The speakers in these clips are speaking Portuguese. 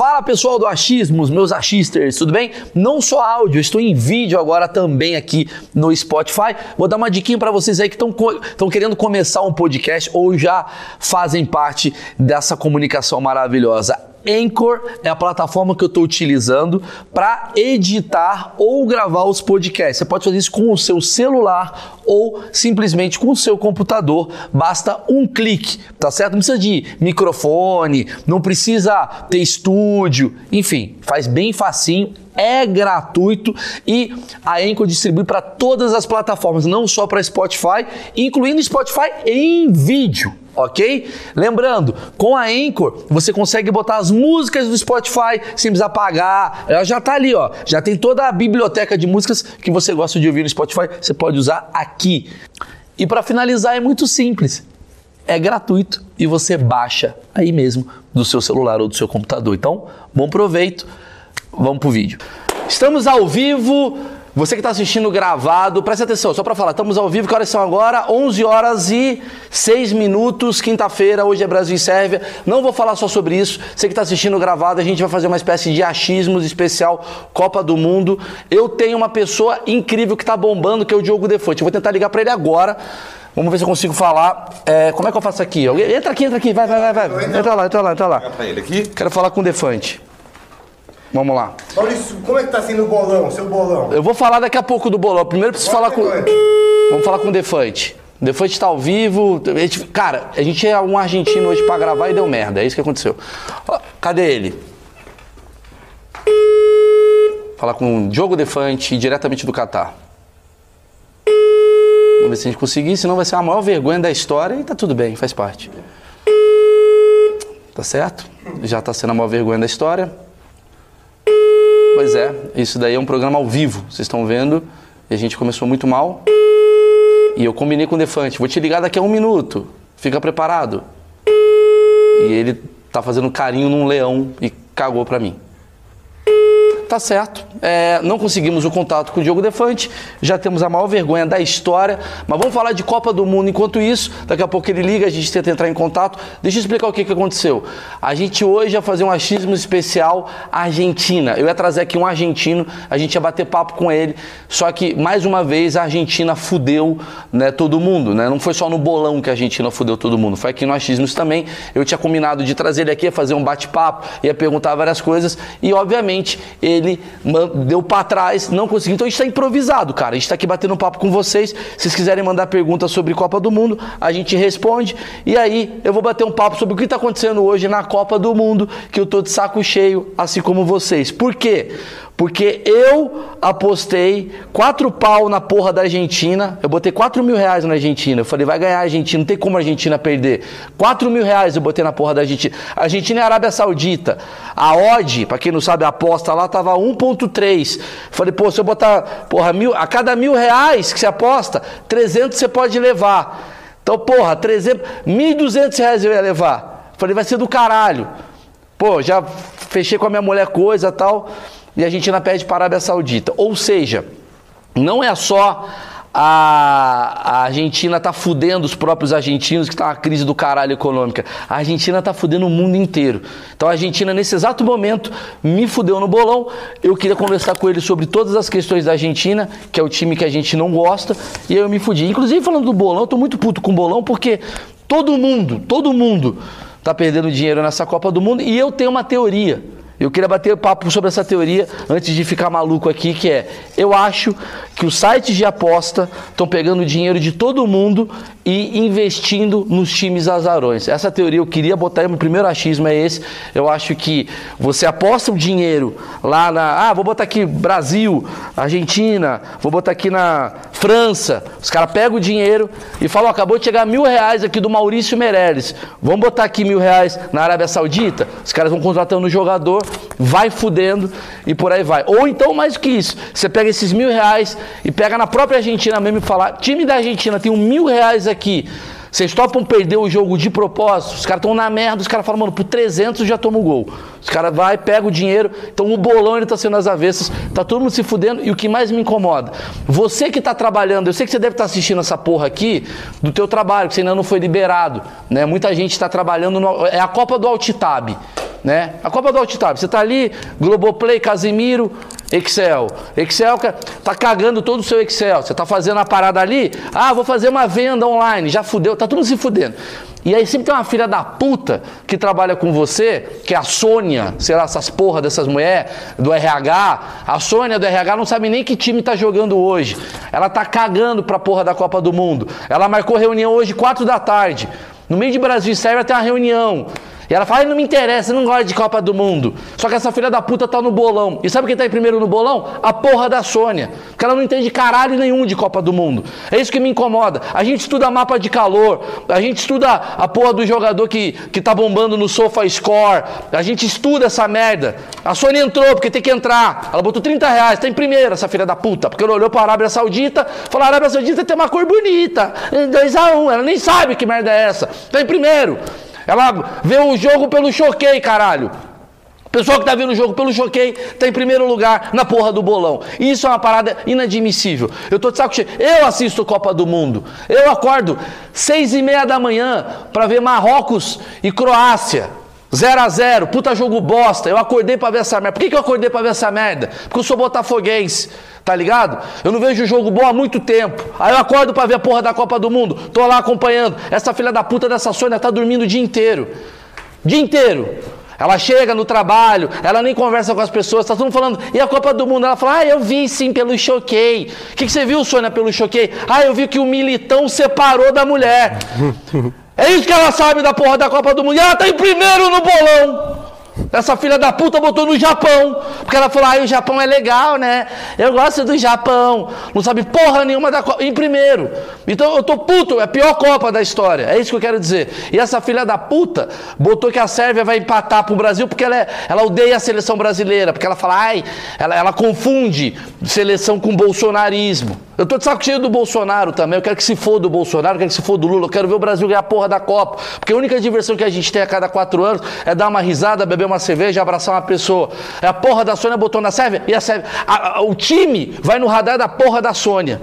Fala pessoal do Achismos, meus achisters, tudo bem? Não só áudio, estou em vídeo agora também aqui no Spotify. Vou dar uma diquinha para vocês aí que estão querendo começar um podcast ou já fazem parte dessa comunicação maravilhosa. Anchor é a plataforma que eu estou utilizando para editar ou gravar os podcasts. Você pode fazer isso com o seu celular ou simplesmente com o seu computador. Basta um clique, tá certo? Não precisa de microfone, não precisa ter estúdio, enfim, faz bem facinho é gratuito e a Anchor distribui para todas as plataformas, não só para Spotify, incluindo Spotify em vídeo ok? Lembrando, com a Anchor você consegue botar as músicas do Spotify sem precisar pagar. Ela já está ali, ó. Já tem toda a biblioteca de músicas que você gosta de ouvir no Spotify, você pode usar aqui. E para finalizar é muito simples. É gratuito e você baixa aí mesmo do seu celular ou do seu computador. Então, bom proveito. Vamos pro vídeo. Estamos ao vivo você que está assistindo gravado, preste atenção, só para falar, estamos ao vivo, que horas são agora? 11 horas e 6 minutos, quinta-feira, hoje é Brasil e Sérvia. Não vou falar só sobre isso, você que está assistindo gravado, a gente vai fazer uma espécie de achismos especial Copa do Mundo. Eu tenho uma pessoa incrível que está bombando, que é o Diogo Defante. Eu vou tentar ligar para ele agora. Vamos ver se eu consigo falar. É, como é que eu faço aqui? Entra aqui, entra aqui, vai, vai, vai, vai. Entra lá, entra lá, entra lá. Quero falar com o Defante. Vamos lá. Maurício, como é que tá sendo o bolão, seu bolão? Eu vou falar daqui a pouco do bolão. Primeiro preciso falar com. Vamos falar com o Defante. O Defante tá ao vivo. A gente... Cara, a gente é um argentino hoje pra gravar e deu merda. É isso que aconteceu. Cadê ele? Falar com o Diogo Defante, diretamente do Catar. Vamos ver se a gente conseguir, senão vai ser a maior vergonha da história e tá tudo bem, faz parte. Tá certo? Já tá sendo a maior vergonha da história. Pois é, isso daí é um programa ao vivo, vocês estão vendo. E a gente começou muito mal. E eu combinei com o Defante, vou te ligar daqui a um minuto, fica preparado. E ele tá fazendo carinho num leão e cagou pra mim tá certo. É, não conseguimos o contato com o Diogo Defante, já temos a maior vergonha da história, mas vamos falar de Copa do Mundo enquanto isso. Daqui a pouco ele liga, a gente tenta entrar em contato. Deixa eu explicar o que, que aconteceu. A gente hoje ia fazer um achismo especial Argentina. Eu ia trazer aqui um argentino, a gente ia bater papo com ele, só que mais uma vez a Argentina fudeu né, todo mundo. Né? Não foi só no bolão que a Argentina fudeu todo mundo, foi aqui no achismos também. Eu tinha combinado de trazer ele aqui, fazer um bate-papo, ia perguntar várias coisas e obviamente ele ele deu para trás, não conseguiu. Então a gente está improvisado, cara. A gente está aqui batendo um papo com vocês. Se vocês quiserem mandar perguntas sobre Copa do Mundo, a gente responde. E aí eu vou bater um papo sobre o que está acontecendo hoje na Copa do Mundo, que eu tô de saco cheio, assim como vocês. Por quê? Porque eu apostei quatro pau na porra da Argentina. Eu botei quatro mil reais na Argentina. Eu falei, vai ganhar a Argentina, não tem como a Argentina perder. Quatro mil reais eu botei na porra da Argentina. Argentina e Arábia Saudita. A odd, pra quem não sabe, a aposta lá tava 1.3. Falei, pô, se eu botar, porra, mil, a cada mil reais que você aposta, 300 você pode levar. Então, porra, 300, 1.200 reais eu ia levar. Falei, vai ser do caralho. Pô, já fechei com a minha mulher coisa tal e a Argentina perde para a Arábia Saudita. Ou seja, não é só a, Argentina tá fudendo os próprios argentinos, que tá uma crise do caralho econômica. A Argentina tá fudendo o mundo inteiro. Então a Argentina, nesse exato momento, me fudeu no bolão. Eu queria conversar com ele sobre todas as questões da Argentina, que é o time que a gente não gosta, e eu me fudi. Inclusive, falando do bolão, eu tô muito puto com o bolão, porque todo mundo, todo mundo tá perdendo dinheiro nessa Copa do Mundo, e eu tenho uma teoria. Eu queria bater papo sobre essa teoria antes de ficar maluco aqui, que é, eu acho que os sites de aposta estão pegando dinheiro de todo mundo e investindo nos times azarões. Essa teoria eu queria botar, meu primeiro achismo é esse. Eu acho que você aposta o dinheiro lá na, ah, vou botar aqui Brasil, Argentina, vou botar aqui na França. Os caras pegam o dinheiro e falam, acabou de chegar mil reais aqui do Maurício Meirelles. Vamos botar aqui mil reais na Arábia Saudita? Os caras vão contratando o jogador vai fudendo e por aí vai. Ou então, mais do que isso, você pega esses mil reais e pega na própria Argentina mesmo e fala: time da Argentina tem um mil reais aqui. Vocês topam perder o jogo de propósito? Os caras estão na merda, os caras falam, mano, por 300 já toma o gol. Os caras vai, pega o dinheiro, então o bolão ele tá sendo às avessas, tá todo mundo se fudendo. E o que mais me incomoda, você que tá trabalhando, eu sei que você deve estar tá assistindo essa porra aqui do teu trabalho, que você ainda não foi liberado, né? Muita gente está trabalhando, no, é a Copa do Altitab né? A Copa do Altitab, você tá ali, Globoplay, Casimiro, Excel. Excel tá cagando todo o seu Excel. Você tá fazendo a parada ali, ah, vou fazer uma venda online, já fudeu, tá tudo se fudendo. E aí sempre tem uma filha da puta que trabalha com você, que é a Sônia, sei lá, essas porra dessas mulheres do RH. A Sônia do RH não sabe nem que time tá jogando hoje. Ela tá cagando pra porra da Copa do Mundo. Ela marcou reunião hoje, quatro da tarde. No meio de Brasil e Sérvia tem uma reunião. E ela fala, não me interessa, não gosto de Copa do Mundo. Só que essa filha da puta tá no bolão. E sabe quem tá em primeiro no bolão? A porra da Sônia. Porque ela não entende caralho nenhum de Copa do Mundo. É isso que me incomoda. A gente estuda mapa de calor, a gente estuda a porra do jogador que, que tá bombando no Sofa Score, a gente estuda essa merda. A Sônia entrou porque tem que entrar. Ela botou 30 reais, tá em primeiro essa filha da puta. Porque ela olhou pra Arábia Saudita, falou: a Arábia Saudita tem uma cor bonita. 2x1. Um. Ela nem sabe que merda é essa. Tá em primeiro. Ela vê o jogo pelo choquei, caralho. O pessoal que tá vendo o jogo pelo choquei tá em primeiro lugar na porra do bolão. E isso é uma parada inadmissível. Eu tô de saco cheio. Eu assisto Copa do Mundo. Eu acordo seis e meia da manhã para ver Marrocos e Croácia. 0 a 0 puta jogo bosta. Eu acordei para ver essa merda. Por que, que eu acordei para ver essa merda? Porque eu sou botafoguense, tá ligado? Eu não vejo jogo bom há muito tempo. Aí eu acordo para ver a porra da Copa do Mundo. Tô lá acompanhando. Essa filha da puta dessa Sônia tá dormindo o dia inteiro. Dia inteiro. Ela chega no trabalho, ela nem conversa com as pessoas, tá todo mundo falando, e a Copa do Mundo? Ela fala, ah, eu vi sim pelo choquei. O que, que você viu, Sônia, pelo choquei? Ah, eu vi que o militão separou da mulher. É isso que ela sabe da porra da Copa do Mundo. E ela tá em primeiro no bolão. Essa filha da puta botou no Japão. Porque ela falou, ah, o Japão é legal, né? Eu gosto do Japão. Não sabe porra nenhuma da Copa. Em primeiro. Então eu tô puto, é a pior Copa da história. É isso que eu quero dizer. E essa filha da puta botou que a Sérvia vai empatar pro Brasil porque ela, é, ela odeia a seleção brasileira. Porque ela fala, ai, ela, ela confunde seleção com bolsonarismo. Eu tô de saco cheio do Bolsonaro também. Eu quero que se for do Bolsonaro, eu quero que se for do Lula. Eu quero ver o Brasil ganhar a porra da Copa. Porque a única diversão que a gente tem a cada quatro anos é dar uma risada, beber uma cerveja, abraçar uma pessoa. É a porra da Sônia botou na Sérvia e a a, o time vai no radar da porra da Sônia.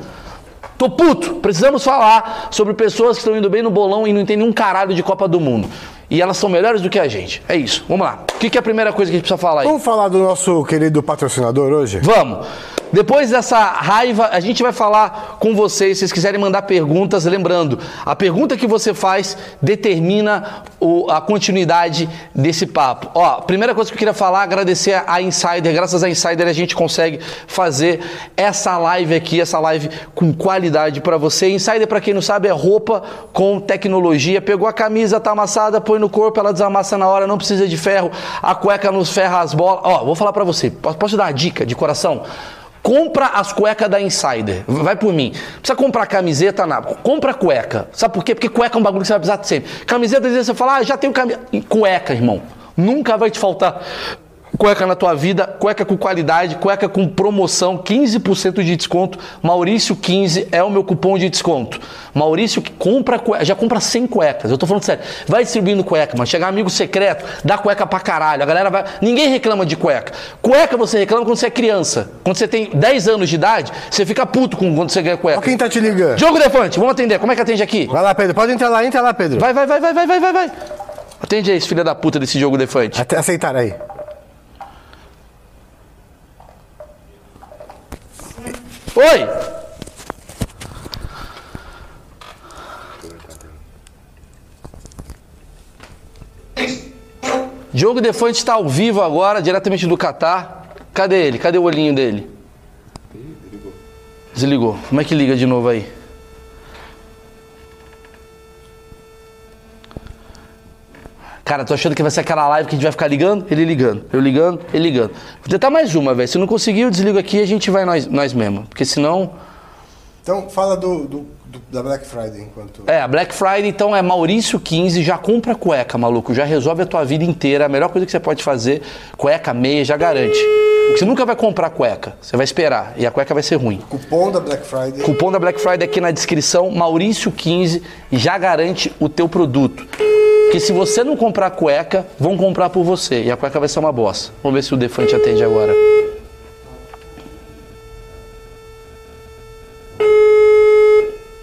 Tô puto. Precisamos falar sobre pessoas que estão indo bem no bolão e não entendem um caralho de Copa do Mundo. E elas são melhores do que a gente. É isso. Vamos lá. O que, que é a primeira coisa que a gente precisa falar aí? Vamos falar do nosso querido patrocinador hoje? Vamos. Depois dessa raiva, a gente vai falar com vocês. Se vocês quiserem mandar perguntas, lembrando, a pergunta que você faz determina o, a continuidade desse papo. Ó, primeira coisa que eu queria falar, agradecer a Insider. Graças a Insider a gente consegue fazer essa live aqui, essa live com qualidade para você. Insider, para quem não sabe, é roupa com tecnologia. Pegou a camisa, tá amassada, põe no corpo, ela desamassa na hora, não precisa de ferro. A cueca nos ferra as bolas. Ó, vou falar para você. Posso dar uma dica de coração? Compra as cuecas da Insider. Vai por mim. Precisa comprar camiseta, na... compra cueca. Sabe por quê? Porque cueca é um bagulho que você vai precisar sempre. Camiseta, às vezes você fala, ah, já tenho camiseta. Cueca, irmão. Nunca vai te faltar cueca na tua vida, cueca com qualidade, cueca com promoção, 15% de desconto. Maurício 15 é o meu cupom de desconto. Maurício que compra cueca, já compra 100 cuecas. Eu tô falando sério. Vai distribuindo cueca, mas chegar amigo secreto, dá cueca pra caralho. A galera vai, ninguém reclama de cueca. Cueca você reclama quando você é criança. Quando você tem 10 anos de idade, você fica puto com quando você ganha cueca. Ó quem tá te ligando. Diogo Defante, vamos atender. Como é que atende aqui? Vai lá, Pedro. Pode entrar lá, entra lá, Pedro. Vai, vai, vai, vai, vai, vai, vai. Atende aí, filho da puta desse Diogo Defante. Até aceitar aí. Oi! Diogo Defante está ao vivo agora, diretamente do Catar. Cadê ele? Cadê o olhinho dele? Desligou. Como é que liga de novo aí? Cara, tô achando que vai ser aquela live que a gente vai ficar ligando, ele ligando, eu ligando, ele ligando. Vou tentar mais uma, velho. Se não conseguir, eu desligo aqui e a gente vai nós, nós mesmo. Porque senão. Então, fala do, do, do- da Black Friday enquanto. É, a Black Friday então é Maurício 15, já compra cueca, maluco. Já resolve a tua vida inteira. A melhor coisa que você pode fazer, cueca, meia, já garante. Você nunca vai comprar cueca, você vai esperar. E a cueca vai ser ruim. Cupom da Black Friday. Cupom da Black Friday aqui na descrição, Maurício15, e já garante o teu produto. Porque se você não comprar cueca, vão comprar por você. E a cueca vai ser uma bosta. Vamos ver se o Defante atende agora.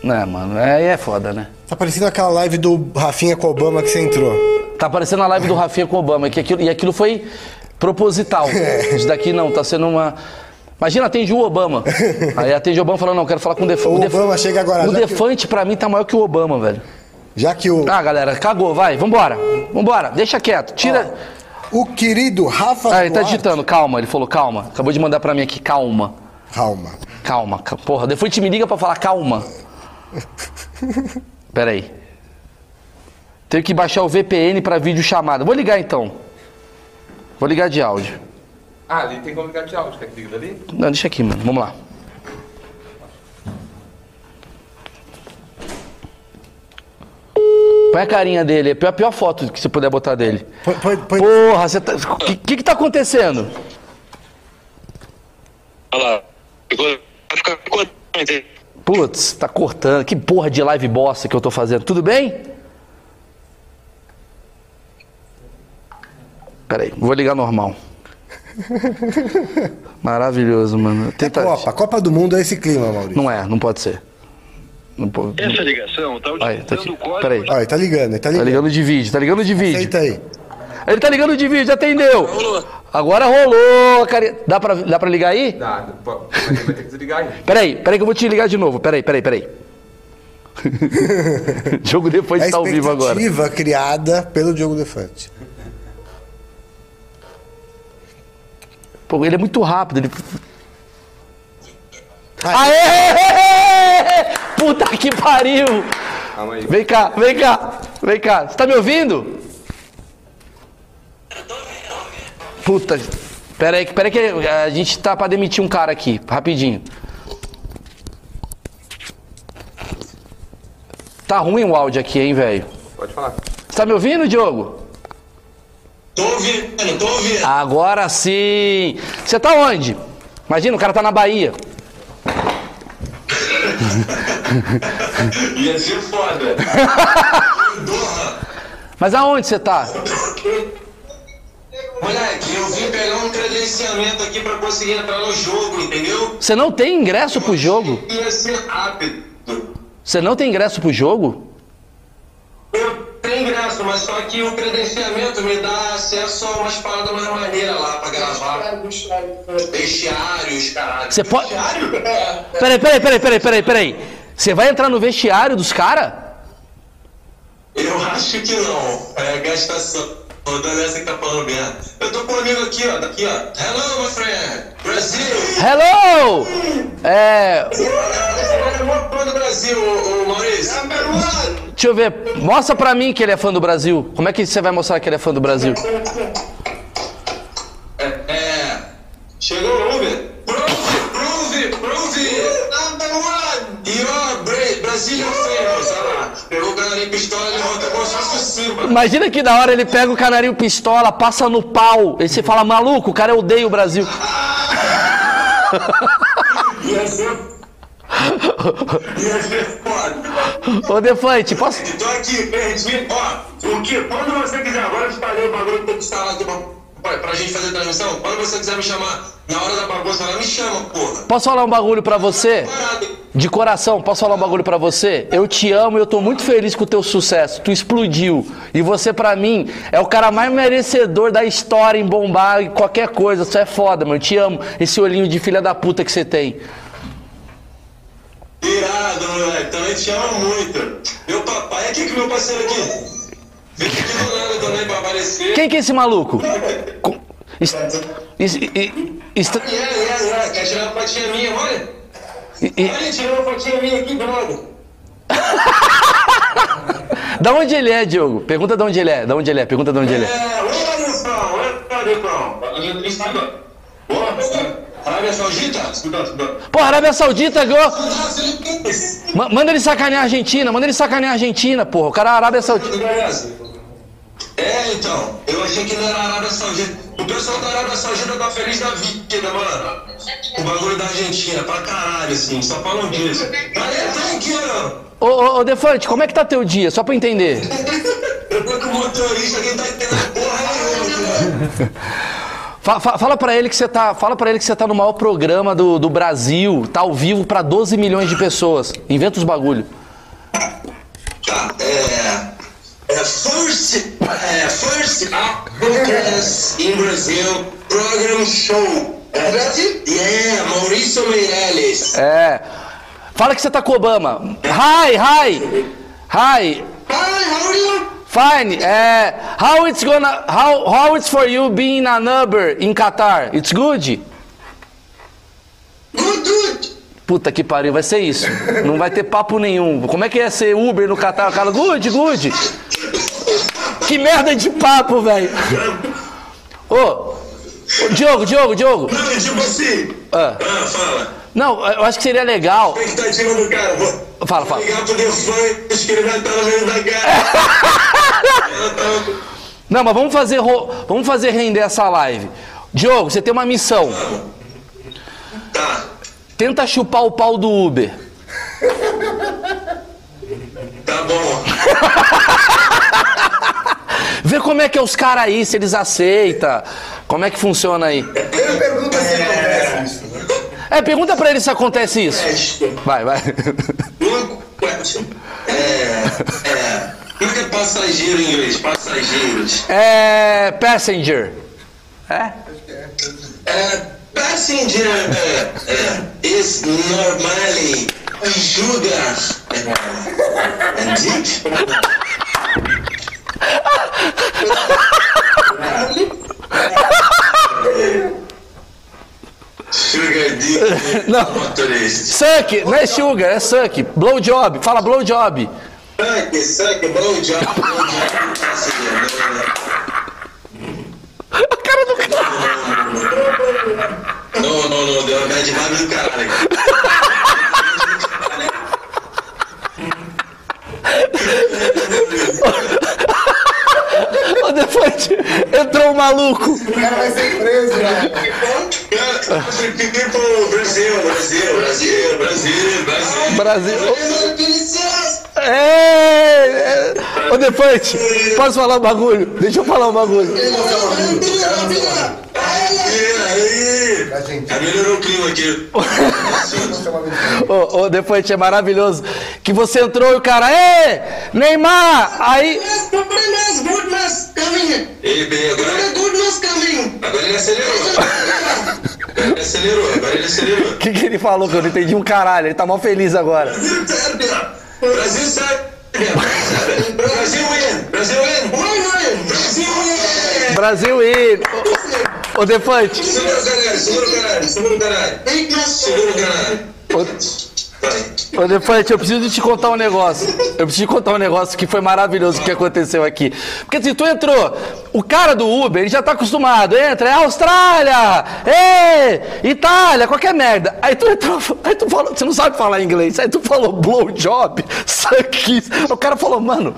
Não, mano, aí é foda, né? Tá parecendo aquela live do Rafinha com Obama que você entrou. Tá aparecendo a live do Rafinha com o Obama. Que aquilo, e aquilo foi proposital. Isso daqui não, tá sendo uma. Imagina, atende o Obama. Aí atende o Obama falando, não, quero falar com o Defante. O Obama chega agora, O já que- Defante, pra mim, tá maior que o Obama, velho. Já que o, Ah, galera, cagou, vai, vambora. Vambora, deixa quieto. Tira. o querido Rafa Ah, ele tá Duarte- digitando, calma. Ele falou, calma. Acabou de mandar pra mim aqui, calma. Calma. Calma, ca- porra. Depois te me liga pra falar calma. Pera aí. Tenho que baixar o VPN pra vídeo chamada. Vou ligar então. Vou ligar de áudio. Ah, ali tem como ligar de áudio, quer que liga dali? Não, deixa aqui, mano. Vamos lá. Põe a carinha dele. É a pior, a pior foto que você puder botar dele. Põe, põe, põe- Porra, você tá. O que, que que tá acontecendo? Olha lá. Ficou, vai ficar cortando. Putz, tá cortando. Que porra de live bosta que eu tô fazendo. Tudo bem? Peraí, vou ligar normal. Maravilhoso, mano. É Tenta... Copa. Copa do Mundo é esse clima, Maurício. Não é, não pode ser. Não. Essa ligação tá Aí, tá aqui. utilizando o código Peraí. Ele tá ligando, ele tá Tá ligando. ligando de vídeo, tá ligando de vídeo. Aceita aí. Ele tá ligando de vídeo, atendeu. Rolou. Agora rolou, cara. Dá pra, dá pra ligar aí? Dá, pô, mas vai ter que desligar aí. Peraí, peraí que eu vou te ligar de novo. Peraí, peraí, peraí. Jogo depois É a estar ao vivo agora. expectativa criada pelo Diogo Defante. Pô, ele é muito rápido. Ele... Aê! Puta que pariu! Calma aí. Vem cá, vem cá, vem cá. Você tá me ouvindo? Puta. Pera aí, pera aí que a gente tá pra demitir um cara aqui, rapidinho. Tá ruim o áudio aqui, hein, velho? Pode falar. Você tá me ouvindo, Diogo? Tô ouvindo, tô ouvindo. Agora sim! Você tá onde? Imagina, o cara tá na Bahia. Ia ser foda. Mas aonde você tá? Moleque, eu vim pegar um credenciamento aqui pra conseguir entrar no jogo, entendeu? Você não tem ingresso pro jogo? Ia ser rápido. Você não tem ingresso pro jogo? Eu ingresso, mas só que o credenciamento me dá acesso a umas paradas mais maneiras lá pra gravar. Vestiários, caralho. Você pode- Vestiário? É. Peraí, peraí, peraí, peraí, peraí, peraí. Você vai entrar no vestiário dos caras? Eu acho que não. É gastação. O Dan essa que tá falando merda. Eu tô com um amigo aqui, ó. Daqui, ó. Hello, my friend. Brasil. Hello! É. Cara é mó fã do Brasil, o, o Maurício. Deixa eu ver. Mostra pra mim que ele é fã do Brasil. Como é que você vai mostrar que ele é fã do Brasil? É, é. Chegou o Uber. Prove, prove, prove. Number one. You're Bra Brazilian famous. Olha lá. Pegou o canarinho pistola levantou como se fosse o Simba. Imagina que da hora ele pega o canarinho pistola, passa no pau. E você fala, maluco, o cara odeia o Brasil. Ia ser... Ia ser foda. Ô Defante, posso. Tô aqui, perdi. Ó, o que? Quando você quiser, agora eu te falei o bagulho que tem que instalar aqui pra, pra gente fazer transmissão. Quando você quiser me chamar na hora da bagunça, lá me chama, porra. Posso falar um bagulho pra você? De coração, posso falar um bagulho pra você? Eu te amo e eu tô muito feliz com o teu sucesso. Tu explodiu. E você, pra mim, é o cara mais merecedor da história em bombar em qualquer coisa. Você é foda, mano. Eu te amo. Esse olhinho de filha da puta que você tem. Irado, moleque. Também te amo muito. Meu papai, aqui que meu parceiro aqui. Quem que é esse maluco? Est- est- est-. Quer tirar uma fotinha minha, olha. Olha, tirou uma fotinha minha aqui, droga. Da onde ele é, Diogo? Pergunta de onde ele é. Da onde ele é? Pergunta de onde ele é. É, ô, Nilson, ô, Nilson. Triste agora. Boa, Arábia Saudita? Pô, Arábia Saudita ganhou. Manda ele sacanear a Argentina, manda ele sacanear a Argentina, porra. O cara é Arábia Saudita. É, então, eu achei que não era Arábia Saudita. O pessoal da Arábia Saudita tá feliz da vida, mano. O bagulho da Argentina, pra caralho, assim, só falam disso. Valeu, thank you! Ô, ô, ô, Defante, como é que tá teu dia? Só pra eu entender. Eu tô com o motorista, quem tá entendendo porra nenhuma, cara. Fa- fa- fala pra ele que você tá, fala para ele que você tá no maior programa do, do Brasil, tá ao vivo pra 12 milhões de pessoas. Inventa os bagulho. Tá, é. First. É, first podcast in Brazil program show. É Brasil? Yeah, Maurício Meirelles. É. Fala que você tá com Obama. Hi, hi. Hi. Hi, how are you? Fine. É, how it's gonna how how it's for you being a Uber in Qatar? It's good? Good, good. Puta que pariu, vai ser isso. Não vai ter papo nenhum. Como é que ia ser Uber no Qatar? O cara, good, good. Que merda de papo, velho. Ô, ô, Diogo, Diogo, Diogo. Não, é tipo assim. Ah. Ah, fala. Não, eu acho que seria legal. Expectativa do cara. Vou Fala, fala. ligar pro Defante que ele vai estar no meio da cara. Não, mas vamos fazer, ro- vamos fazer render essa live. Diogo, você tem uma missão. Tá, Tenta chupar o pau do Uber. tá bom. Vê como é que é os caras aí, se eles aceitam. Como é que funciona aí? Ele pergunta se acontece isso. né? É, pergunta pra ele se acontece isso. Teste. Vai, vai. É, é. Como é que é passageiro em inglês? Passageiros. É. Passenger. É? É, passenger é, é, is normally sugar and dick. Sugar dick. Não. Suck, não é sugar, é suck. Blow job. Fala blow job. Suck, suck, blow job, blow. A cara do cara. Não, não, não, deu uma bad vibe do caralho. Ô, entrou um maluco. O cara vai ser preso, né? Pro Brasil, Brasil, Brasil, Brasil, Brasil. Brasil. É, é. Ô, Defante, posso falar um bagulho? Deixa eu falar um bagulho. Aí, aí melhorou o clima aqui. Ô Defante, é maravilhoso. Que você entrou e o cara, ê, Neymar, aí. Ele bem, agora, agora ele acelerou. Ele acelerou, agora ele acelerou. O que, que ele falou que eu não entendi um caralho? Ele tá mal feliz agora. Brasil, Sérvia. Brasil, Sérvia. Brasil win. Brasil win. Brasil win. Brasil e. Ô, Defante, Segura o caralho, segura o caralho, segura o caralho. Segura o caralho. Ô, Defante, eu preciso te contar um negócio. Eu preciso te contar um negócio que foi maravilhoso que aconteceu aqui. Porque se tu entrou, o cara do Uber, ele já tá acostumado. Entra, é Austrália, é Itália, qualquer merda. Aí tu entrou, aí tu falou, você não sabe falar inglês. Aí tu falou blowjob, it. O cara falou, mano,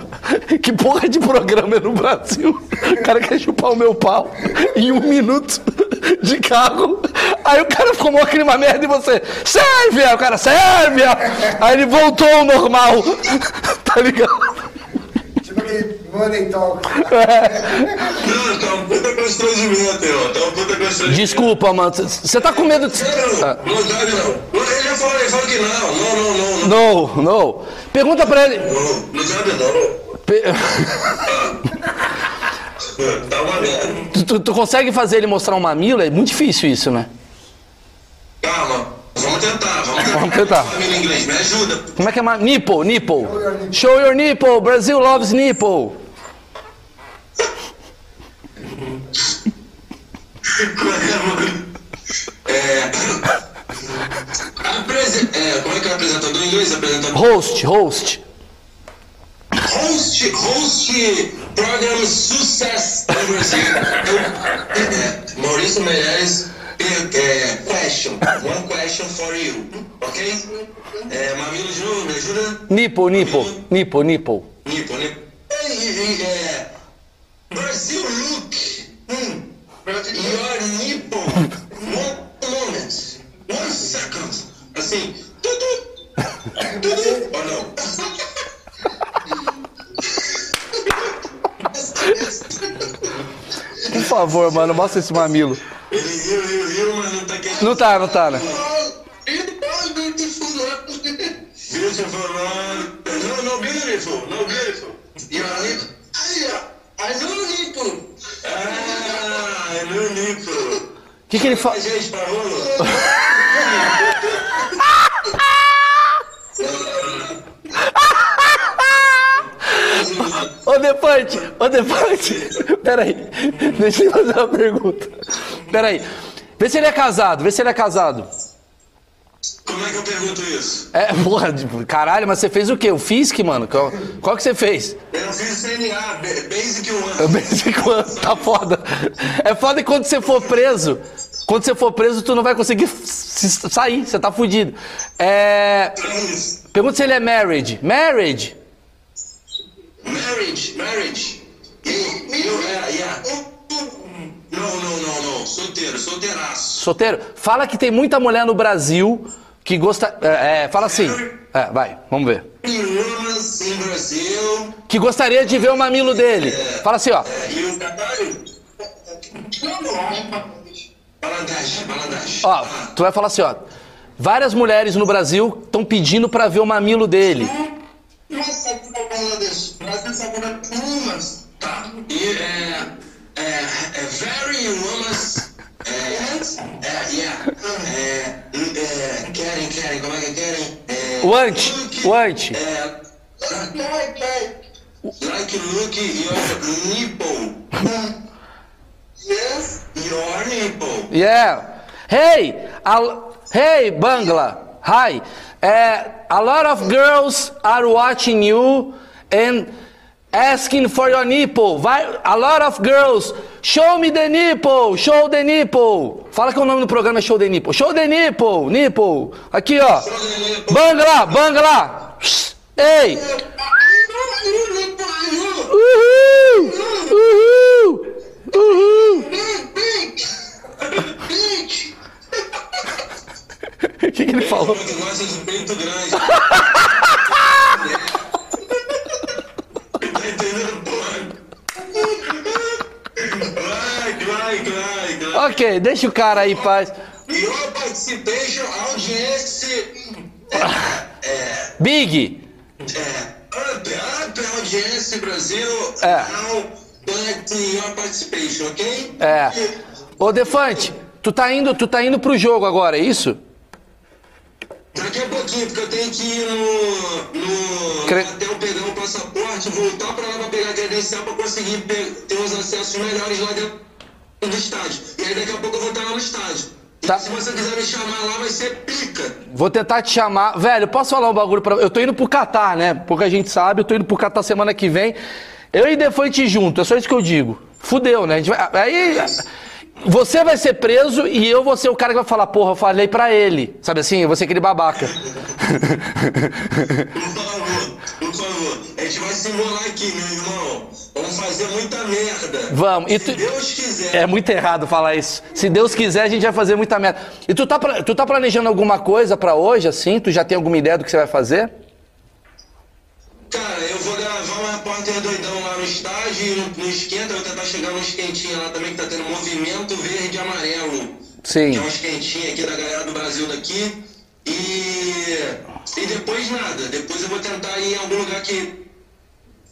que porra de programa é no Brasil? O cara quer chupar o meu pau em um minuto de carro. Aí o cara ficou mó clima merda e você, Sérvia! O cara, Sérvia! Aí ele voltou ao normal. Tá ligado? Tipo aquele money talk. Não, tá um puta constrangimento, irmão. Tá um puta constrangimento. Desculpa, mano. Você tá com medo de. Não, Ah, não sabe não. Ele já falou, ele falou que não. Não, não, não. Não, Não, não. Pergunta pra ele. não, não sabe não. Pe- Tá uma merda. Tu, tu- tu consegue fazer ele mostrar um mamilo? É muito difícil isso, né? Calma. Vamos tentar, vamos tentar. Vamos tentar. Família inglês, me ajuda. Como é que é? Nipple, nipple. Show your nipple. Brasil loves nipple. É. aprese- é, como é que é o apresentador em inglês? Apresentador. Host, host. Host, host program Success no Brasil. Eu, é, Maurício Meirelles, é, é, question. One question for you. Ok? É, Mamilo de novo, me ajuda? Nipple. Nipple, nipple. Nipo, Nipo. E, e, é, Brasil look. Hum. Your nipple. One moment. One second. Assim. Tudo. Tudo. Ou não? Por favor, mano, mostra esse mamilo. Ele riu, riu, riu, mas não tá. Não tá, não né? Beautiful, no, no, no beautiful, no beautiful. Nipple. Mas no Nico. Ah, é Nico. O que, que ele fala? Rolo. Ô Defante, ô Defante, peraí, deixa eu fazer uma pergunta. Peraí, vê se ele é casado, vê se ele é casado. Como é que eu pergunto isso? É, porra, caralho, mas você fez o quê? O FISC, mano? Qual, qual que você fez? Eu fiz CNA, Ba- Basic One. pensei quando, tá foda. É foda que quando você for preso, quando você for preso, tu não vai conseguir se- sair, você tá fudido. É, pergunta se ele é married. Married? Marriage, marriage. You, you, yeah, yeah. Não, não, não, não. Solteiro, solteiraço. Solteiro? Fala que tem muita mulher no Brasil que gosta. É, é, fala assim. É, vai, vamos ver. Meninas em Brasil. Que gostaria de ver o mamilo dele. Fala assim, ó. É, e o trabalho? Balandagem. Ó, tu vai falar assim, ó. Várias mulheres no Brasil estão pedindo pra ver o mamilo dele. Nossa, que Bangladesh. Brasil come plumas. Tá. E é. É. É very womas. Querem, querem, como é que querem? É. O look, o ante. É. Like look your nipple. Yes. Your nipple. Yeah. Hey, a, hey, Bangla. Hi. Uh, a lot of girls are watching you and asking for your nipple. Vai, a lot of girls. Show me the nipple. Show the nipple. Fala que o nome do programa é Show the Nipple. Show the nipple. Nipple. Aqui, ó. Bangla, Bangla. Ei. Uhul. Uhul. Uhul. O que, que ele falou? que gosta de peito grande. tá entendendo, porra? Like, like, like, like. Ok, deixa o cara aí, paz. Your participation, audiência. É, Big, é, up, up, audiência, Brasil. É. Now, your participation, ok? é. Ô Defante, tu tá indo, tu tá indo pro jogo agora, é isso? Daqui a pouquinho, porque eu tenho que ir no, no, Cre- hotel pegar o passaporte, voltar pra lá pra pegar a credencial pra conseguir ter os acessos melhores lá dentro do estádio. E aí daqui a pouco eu vou estar lá no estádio. Tá. se você quiser me chamar lá, vai ser pica. Vou tentar te chamar. Velho, posso falar um bagulho pra. Eu tô indo pro Catar, né? Pouca gente sabe, eu tô indo pro Catar semana que vem. Eu e Defante junto, é só isso que eu digo. Fudeu, né? A gente vai- Aí. Você vai ser preso e eu vou ser o cara que vai falar, porra, eu falei pra ele. Sabe assim? Eu vou ser aquele babaca. Por favor, por favor. A gente vai se embolar aqui, meu irmão. Vamos fazer muita merda. Vamos. E Se tu- Deus quiser. É muito errado falar isso. Se Deus quiser, a gente vai fazer muita merda. E tu tá, tu tá planejando alguma coisa pra hoje, assim? Tu já tem alguma ideia do que você vai fazer? Cara, eu vou gravar um repórter doidão estádio, e no, esquenta, eu vou tentar chegar no esquentinho lá também, que tá tendo movimento verde e amarelo. Sim. Que é um esquentinho aqui da galera do Brasil daqui. E, e depois nada, depois eu vou tentar ir em algum lugar que,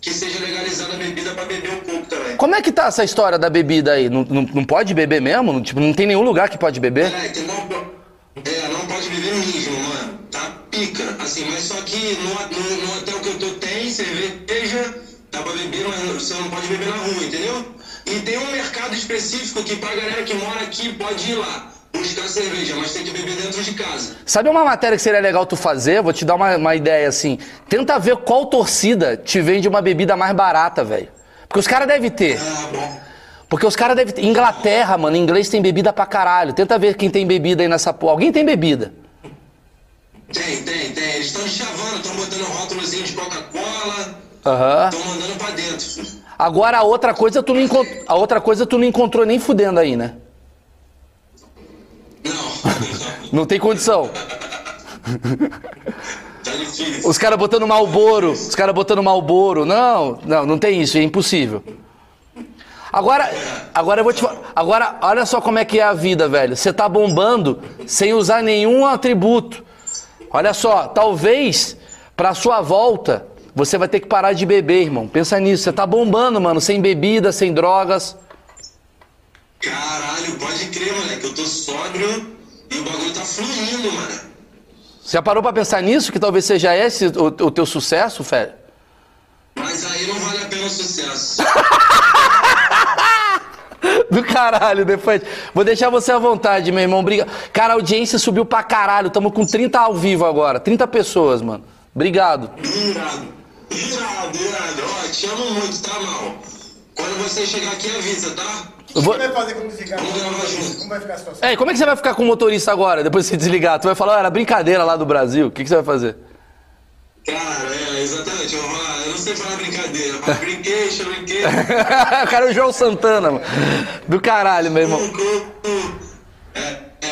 que seja legalizada a bebida pra beber um pouco também. Como é que tá essa história da bebida aí? Não, não, não pode beber mesmo? Não, Tipo, não tem nenhum lugar que pode beber? É, que não, é, não pode beber mesmo, mano. Tá pica. Assim, mas só que no, no, no hotel que eu tô tem cerveja, dá pra beber, mas você não pode beber na rua, entendeu? E tem um mercado específico que pra galera que mora aqui pode ir lá buscar cerveja, mas tem que beber dentro de casa. Sabe uma matéria que seria legal tu fazer? Vou te dar uma, uma ideia assim. Tenta ver qual torcida te vende uma bebida mais barata, velho. Porque os caras devem ter. Ah, bom. Porque os caras devem ter. Inglaterra, mano, inglês tem bebida pra caralho. Tenta ver quem tem bebida aí nessa porra. Alguém tem bebida? Tem, tem, tem. Eles estão chavando, estão botando rótulozinho de Coca-Cola, Aham. estão mandando pra dentro. Agora a outra coisa tu não encontrou. A outra coisa tu não encontrou nem fudendo aí, né? Não, Não tem condição. tá difícil. Os caras botando Malboro, os caras botando Malboro. Não, não, não tem isso, é impossível. Agora, agora eu vou te falar. Agora, olha só como é que é a vida, velho. Você tá bombando sem usar nenhum atributo. Olha só, talvez pra sua volta você vai ter que parar de beber, irmão. Pensa nisso. Você tá bombando, mano, sem bebida, sem drogas. Caralho, pode crer, moleque. Eu tô sóbrio e o bagulho tá fluindo, mano. Você já parou pra pensar nisso? Que talvez seja esse o, o teu sucesso, Fé? Mas aí não vale a pena o sucesso. Do caralho, Defante. Vou deixar você à vontade, meu irmão. Briga. Cara, a audiência subiu pra caralho. Tamo com 30 ao vivo agora. 30 pessoas, mano. Obrigado. Irado. Irado, irado. Ó, te amo muito, tá, mal? Quando você chegar aqui, avisa, tá? O que vou- você vai fazer quando desligar? Vamos gravar junto. Como vai ficar a situação? Ei, como é que você vai ficar com o motorista agora, depois de se desligar? Tu vai falar, "Ah, era brincadeira lá do Brasil. O que, que você vai fazer? Cara, é, exatamente. Eu, vou falar- eu não sei falar brincadeira. Mas brinquei, eu brinquei. o cara é o João Santana, mano. Do caralho, meu irmão. É, é,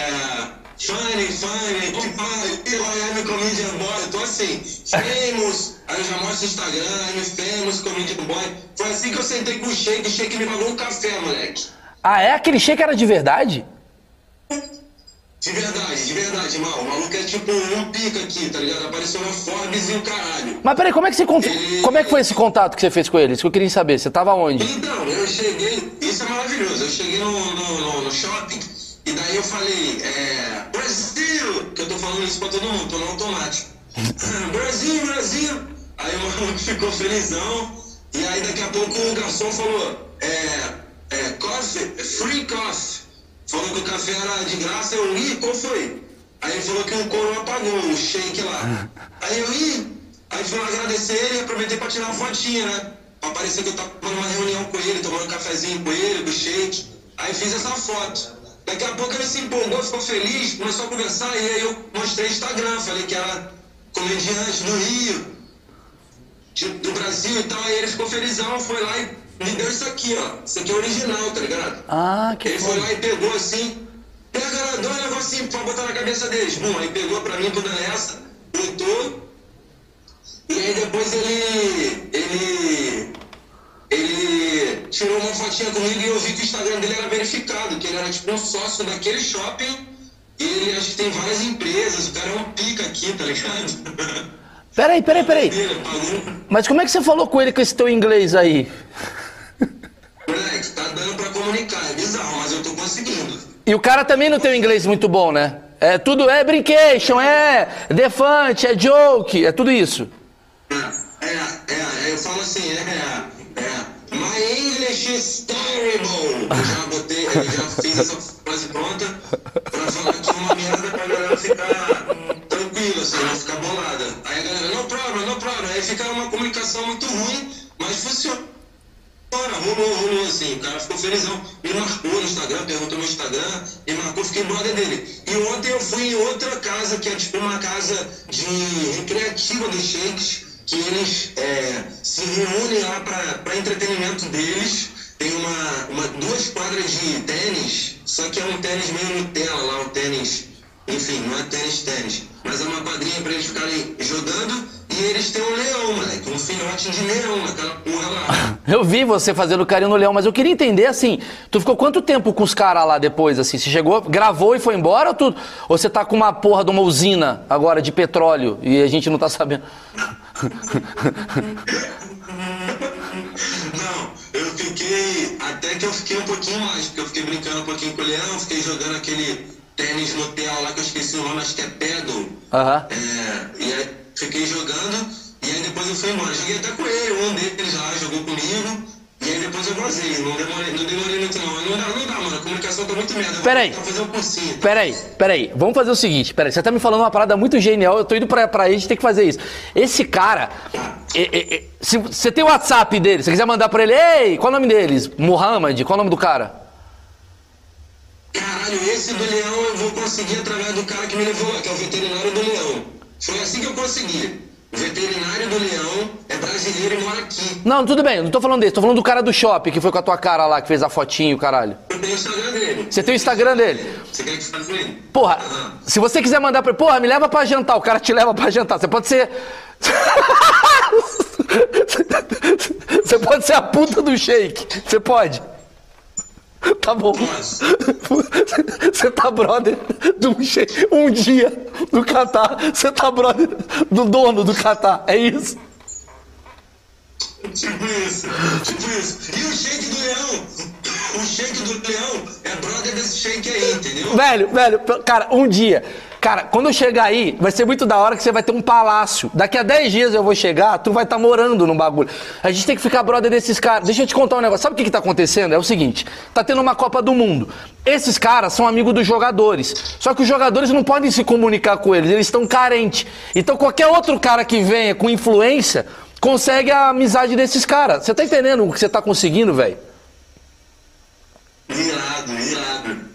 funny, funny, am a comedian boy. Eu tô assim, famous. Aí eu já mostro o Instagram, am famous comedian boy. Foi assim que eu sentei com o Shake, o Shake me pagou um café, moleque. Ah, é? Aquele shake era de verdade? De verdade, de verdade, mal. O maluco é tipo um pica aqui, tá ligado? Apareceu na Forbes e o caralho. Mas peraí, como é que você cont- como é que foi esse contato que você fez com ele? Isso que eu queria saber. Você tava onde? Então, eu cheguei, isso é maravilhoso. Eu cheguei no, no, no- no shopping e daí eu falei, é, Brasil! Que eu tô falando isso pra todo mundo, tô no automático. Brasil, Brasil! Aí o maluco ficou felizão. E aí daqui a pouco o garçom falou, é, é, coffee, free coffee. Falou que o café era de graça, eu li, qual foi? Aí ele falou que o coro apagou, o shake lá. Aí eu li, aí fui lá agradecer ele e aproveitei pra tirar uma fotinha, né? Pra parecer que eu tava numa reunião com ele, tomando um cafezinho com ele, com o shake. Aí fiz essa foto. Daqui a pouco ele se empolgou, ficou feliz, começou a conversar e aí eu mostrei o Instagram, falei que era comediante do Rio, do Brasil e tal. Aí ele ficou felizão, foi lá e me deu isso aqui, ó. Isso aqui é original, tá ligado? Ah, que Ele foi lá e pegou assim, pega lá, dá um negocinho pra botar na cabeça deles. Bum, aí pegou pra mim toda essa, botou. E aí depois ele. ele. Ele tirou uma fotinha comigo e eu vi que o Instagram dele era verificado, que ele era tipo um sócio daquele shopping. E ele acho que tem várias empresas, o cara é um pica aqui, tá ligado? Peraí, peraí, peraí. Mas como é que você falou com ele com esse teu inglês aí? Moleque, tá dando pra comunicar, é bizarro, mas eu tô conseguindo. E o cara também não tem um inglês muito bom, né? É tudo, é brincation, é defante, é joke, é tudo isso. É, é, é, eu falo assim, é, é, my English is terrible. Eu já botei, eu já fiz essa frase pronta pra falar que é uma merda pra galera ficar tranquila, assim, não ficar bolada. Aí a galera, no problem, no problem. Aí fica uma comunicação muito ruim, mas funciona. Rolou, rolou assim, o cara ficou felizão. Me marcou no Instagram, perguntou no Instagram, me marcou, fiquei brother dele. E ontem eu fui em outra casa, que é tipo uma casa de recreativa dos shakes, que eles é, se reúnem lá para entretenimento deles. Tem uma, uma, duas quadras de tênis, só que é um tênis meio Nutella lá, um tênis, enfim, não é tênis tênis, mas é uma quadrinha para eles ficarem jogando. E eles têm um leão, moleque, um filhote de leão naquela porra lá. Eu vi você fazendo carinho no leão, mas eu queria entender assim, tu ficou quanto tempo com os caras lá depois, assim? Você chegou, gravou e foi embora ou, tu, ou você tá com uma porra de uma usina agora de petróleo e a gente não tá sabendo? Não, eu fiquei. Até que eu fiquei um pouquinho mais, porque eu fiquei brincando um pouquinho com o Leão, fiquei jogando aquele tênis Nutella lá que eu esqueci o nome, acho que é Pedal. Aham. É, e aí fiquei jogando, e aí depois eu fui embora. Joguei até com ele, um deles lá jogou comigo, e aí depois eu vazei. Não demorei, não demorei muito não. Não dá, não dá, mano. A comunicação tá muito merda. Peraí. Fazer um. Peraí, peraí, vamos fazer o seguinte, peraí, você tá me falando uma parada muito genial, eu tô indo pra, pra gente tem que fazer isso. Esse cara, é- é- é- se você tem o WhatsApp dele, se você quiser mandar pra ele, ei, qual o nome deles? Muhammad, qual o nome do cara? Caralho, esse do leão eu vou conseguir através do cara que me levou que é o veterinário do leão. Foi assim que eu consegui. O veterinário do leão é brasileiro e mora aqui. Não, tudo bem, não tô falando desse, tô falando do cara do shopping, que foi com a tua cara lá, que fez a fotinho, caralho. Eu tenho o Instagram dele. Você tem o Instagram dele? Você quer que faça ele? Porra, Aham. se você quiser mandar pra ele, porra, me leva pra jantar, o cara te leva pra jantar. Você pode ser. Você pode ser a puta do shake. Você pode. Tá bom. Você tá brother do shake. Um dia do Catar, você tá brother do dono do Catar. É isso. Tipo isso, tipo isso. E o shake do leão? O shake do leão é brother desse shake aí, entendeu? Velho, velho, cara, um dia. Cara, quando eu chegar aí, vai ser muito da hora que você vai ter um palácio. Daqui a 10 dias eu vou chegar, tu vai estar morando num bagulho. A gente tem que ficar brother desses caras. Deixa eu te contar um negócio. Sabe o que, que tá acontecendo? É o seguinte: tá tendo uma Copa do Mundo. Esses caras são amigos dos jogadores. Só que os jogadores não podem se comunicar com eles, eles estão carentes. Então qualquer outro cara que venha com influência consegue a amizade desses caras. Você tá entendendo o que você tá conseguindo, velho? Irado, irado.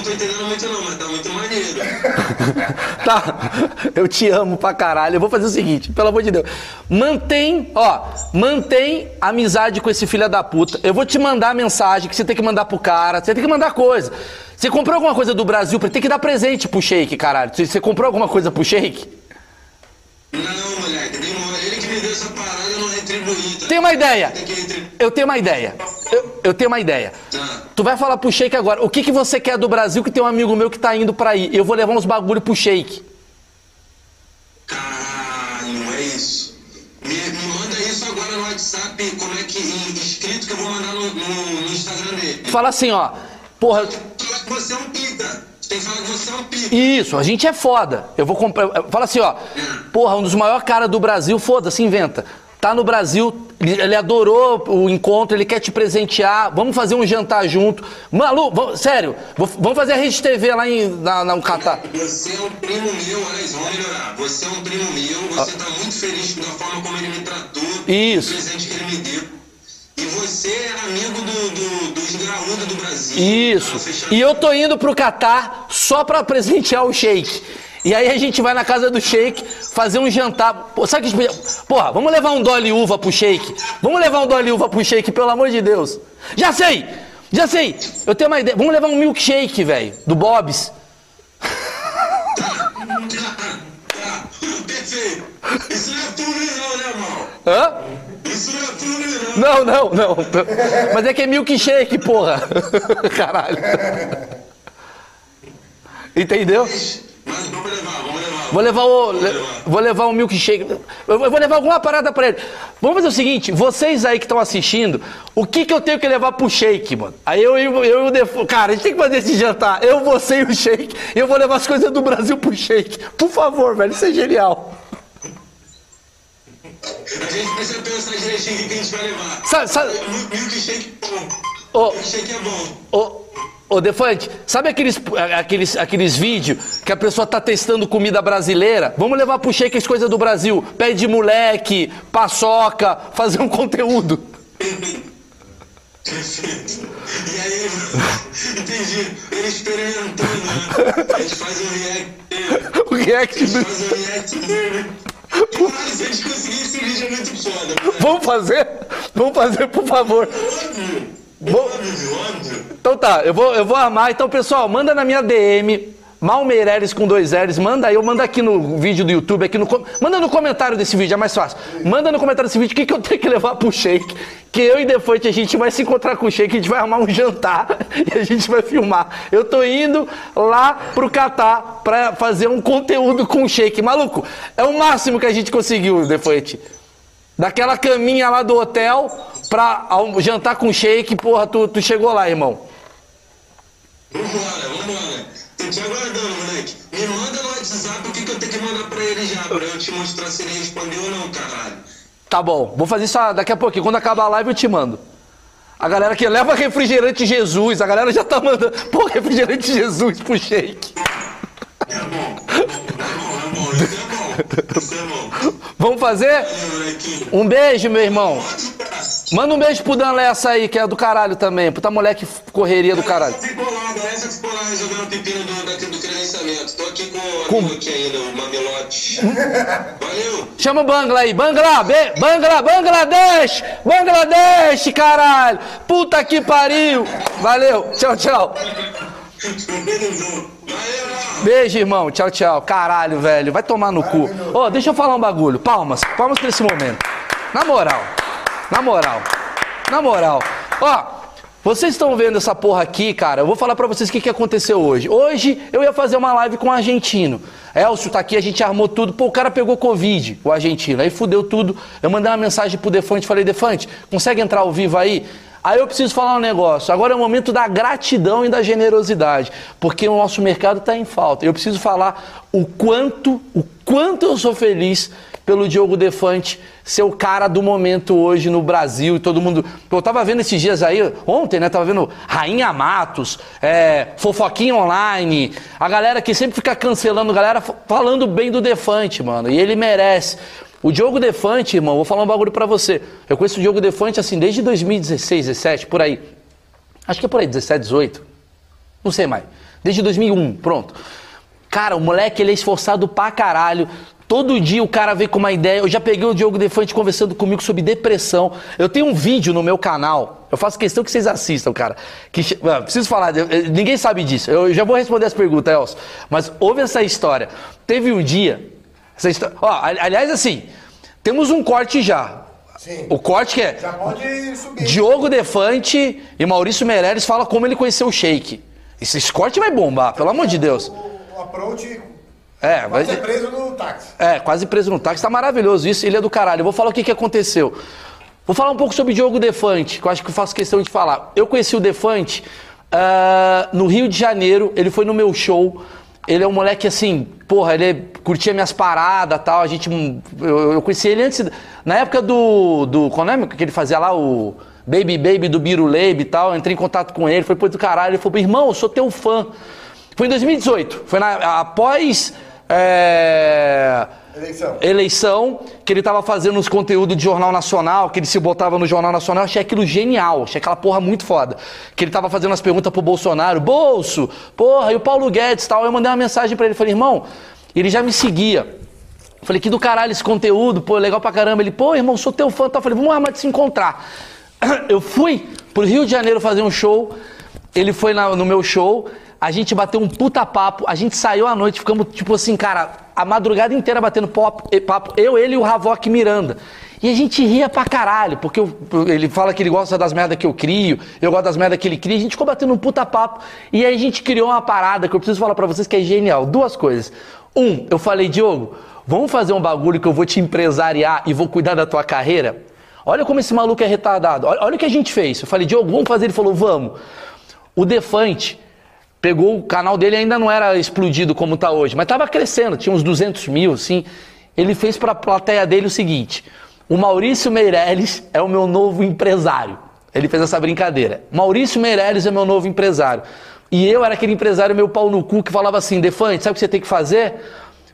Não tô entendendo muito não, mas tá muito maneiro. Tá, eu te amo pra caralho. Eu vou fazer o seguinte, pelo amor de Deus. Mantém, ó, mantém amizade com esse filho da puta. Eu vou te mandar mensagem que você tem que mandar pro cara, você tem que mandar coisa. Você comprou alguma coisa do Brasil, pra- tem que dar presente pro Sheik, caralho. Você- comprou alguma coisa pro Sheik? Não, moleque, demora. Ele que me deu essa parada, não retribuí, tá? Tem uma ideia. Eu tenho uma ideia. Eu, eu tenho uma ideia. Tá. Tu vai falar pro Sheik agora, o que, que você quer do Brasil que tem um amigo meu que tá indo pra aí? Eu vou levar uns bagulho pro Sheik. Caralho, é isso. Me, me manda isso agora no WhatsApp, como é que. escrito que eu vou mandar no, no- no Instagram dele. Fala assim, ó. Porra, Fala que você é um pica. Tem que falar que você é um pica. Isso, a gente é foda. Eu vou comprar. Fala assim, ó. Porra, um dos maiores caras do Brasil, foda-se, inventa. Tá no Brasil, ele adorou o encontro, ele quer te presentear. Vamos fazer um jantar junto. Malu, vamos- sério, vamos fazer a Rede TV lá em, na, na, no Catar. Você é um primo meu, olha isso, vamos melhorar. Você é um primo meu, você tá muito feliz com a forma como ele me tratou. Isso. O presente que ele me deu. E você é amigo do, do, dos graúdos do Brasil. Isso. Tá? E eu tô indo pro Catar só pra presentear o Sheik. E aí a gente vai na casa do Sheik fazer um jantar. Pô, sabe que a gente. Porra, vamos levar um dole uva pro Sheik. Vamos levar um dole uva pro Sheik, pelo amor de Deus. Já sei! Já sei! Eu tenho uma ideia. Vamos levar um milkshake, velho, do Bob's. Tá, perfeito. Isso não é não, né, mal? Hã? Isso não não. Não, não, não. Mas é que é milkshake, porra. Caralho. Entendeu? Mas vamos levar, vamos levar. Vou levar o. Vou levar um milkshake. Eu vou levar alguma parada pra ele. Vamos fazer o seguinte, vocês aí que estão assistindo, o que que eu tenho que levar pro shake, mano? Aí eu, eu, eu e Defo. Cara, a gente tem que fazer esse jantar. Eu, você e o shake. Eu vou levar as coisas do Brasil pro shake. Por favor, velho, isso é genial. A gente precisa pensar direitinho o que a gente vai levar. Sabe, sabe, Milkshake é bom. Ô. Milkshake é bom. Ô, ô Defante, sabe aqueles, aqueles, aqueles vídeos que a pessoa tá testando comida brasileira? Vamos levar pro shake as coisas do Brasil. Pé de moleque, paçoca, fazer um conteúdo. Perfeito. E aí, entendi. Ele experimentando, né? A gente faz um react dele. O react A gente faz um react dele. Se a gente conseguir esse vídeo é muito foda. Vamos fazer? Vamos fazer, por favor. Óbvio. Vou- Óbvio, óbvio. Então tá, eu vou, eu vou armar. Então, pessoal, manda na minha DM. Malmeireles com dois L's, manda aí, eu mando aqui no vídeo do YouTube, aqui no manda no comentário desse vídeo, é mais fácil. Manda no comentário desse vídeo o que, que eu tenho que levar pro Shake, que eu e Defante a gente vai se encontrar com o Shake, a gente vai arrumar um jantar e a gente vai filmar. Eu tô indo lá pro Catar pra fazer um conteúdo com o Shake. Maluco, é o máximo que a gente conseguiu, Defante. Daquela caminha lá do hotel pra jantar com o Shake, porra, tu, tu chegou lá, irmão. Vambora, vambora. Tô te aguardando, moleque. Me manda no WhatsApp o que, que eu tenho que mandar pra ele já, pra eu te mostrar se ele respondeu ou não, caralho. Tá bom, vou fazer isso daqui a pouquinho. Quando acabar a live eu te mando. A galera que leva refrigerante Jesus, a galera já tá mandando. Pô, refrigerante Jesus pro shake. É bom, Vamos fazer? Um beijo, meu irmão. Manda um beijo pro Dan Lessa aí, que é do caralho também. Puta moleque correria do caralho. Com. Chama o Bangla aí. Bangla, be- Bangla, Bangladesh! Bangladesh, caralho! Puta que pariu! Valeu, tchau, tchau. Beijo, irmão. Tchau, tchau. Caralho, velho. Vai tomar no cu. Ô, deixa eu falar um bagulho. Palmas. Palmas pra esse momento. Na moral. Na moral. Na moral. Ó, Vocês estão vendo essa porra aqui, cara? Eu vou falar pra vocês o que, que aconteceu hoje. Hoje eu ia fazer uma live com um argentino. Elcio tá aqui, a gente armou tudo. Pô, o cara pegou Covid, o argentino. Aí fudeu tudo. Eu mandei uma mensagem pro Defante, falei, Defante, consegue entrar ao vivo aí? Aí eu preciso falar um negócio. Agora é o momento da gratidão e da generosidade, porque o nosso mercado está em falta. Eu preciso falar o quanto, o quanto eu sou feliz pelo Diogo Defante ser o cara do momento hoje no Brasil e todo mundo. Eu tava vendo esses dias aí, ontem, né? Tava vendo Rainha Matos, é, Fofoquinha Online, a galera que sempre fica cancelando, galera falando bem do Defante, mano. E ele merece. O Diogo Defante, irmão, vou falar um bagulho pra você. Eu conheço o Diogo Defante assim desde 2016, 17, por aí. Acho que é por aí, 17, 18. Não sei mais. Desde 2001, pronto. Cara, o moleque ele é esforçado pra caralho. Todo dia o cara vem com uma ideia. Eu já peguei o Diogo Defante conversando comigo sobre depressão. Eu tenho um vídeo no meu canal. Eu faço questão que vocês assistam, cara. Que, ah, preciso falar, eu, ninguém sabe disso. Eu já vou responder as perguntas, Elcio. Mas ouve essa história. Teve um dia. Essa história, ó, aliás, assim, temos um corte já. Sim. O corte que é. Já pode subir. Diogo Defante e Maurício Meirelles fala como ele conheceu o Shake. Esse, esse corte vai bombar, pelo amor de Deus. O, o approach É, vai ser preso no táxi. É, quase preso no táxi. Tá maravilhoso isso. Ele é do caralho. Eu vou falar o que, que aconteceu. Vou falar um pouco sobre Diogo Defante, que eu acho que eu faço questão de falar. Eu conheci o Defante ah, no Rio de Janeiro. Ele foi no meu show. Ele é um moleque assim, porra, ele curtia minhas paradas tal. A gente. Eu, eu conheci ele antes. Na época do. do qual é que ele fazia lá? O. Baby Baby do Biruleibe e tal. Entrei em contato com ele. Foi pô do caralho. Ele falou, irmão, eu sou teu fã. Foi em 2018. Foi na, após. é, Eleição. eleição, que ele tava fazendo uns conteúdos de Jornal Nacional, que ele se botava no Jornal Nacional, achei aquilo genial, achei aquela porra muito foda. Que ele tava fazendo as perguntas pro Bolsonaro, Bolso, porra, e o Paulo Guedes tal. Eu mandei uma mensagem pra ele, falei, irmão, ele já me seguia. Falei, que do caralho esse conteúdo, pô, legal pra caramba. Ele, pô, irmão, sou teu fã, tá? Falei, vamos armar de se encontrar. Eu fui pro Rio de Janeiro fazer um show, ele foi na- no meu show, a gente bateu um puta papo, a gente saiu à noite, ficamos tipo assim, cara, a madrugada inteira batendo pop- papo, eu, ele e o Havok Miranda. E a gente ria pra caralho, porque eu- ele fala que ele gosta das merdas que eu crio, eu gosto das merdas que ele cria, a gente ficou batendo um puta papo. E aí a gente criou uma parada que eu preciso falar pra vocês que é genial. Duas coisas. Um, eu falei, Diogo, vamos fazer um bagulho que eu vou te empresariar e vou cuidar da tua carreira? Olha como esse maluco é retardado. Olha, olha o que a gente fez. Eu falei, Diogo, vamos fazer? Ele falou, vamos. O Defante pegou o canal dele, ainda não era explodido como está hoje, mas estava crescendo, tinha uns 200 mil, assim. Ele fez para a plateia dele o seguinte: o Maurício Meirelles é o meu novo empresário. Ele fez essa brincadeira. Maurício Meirelles é meu novo empresário. E eu era aquele empresário meu pau no cu que falava assim: Defante, sabe o que você tem que fazer?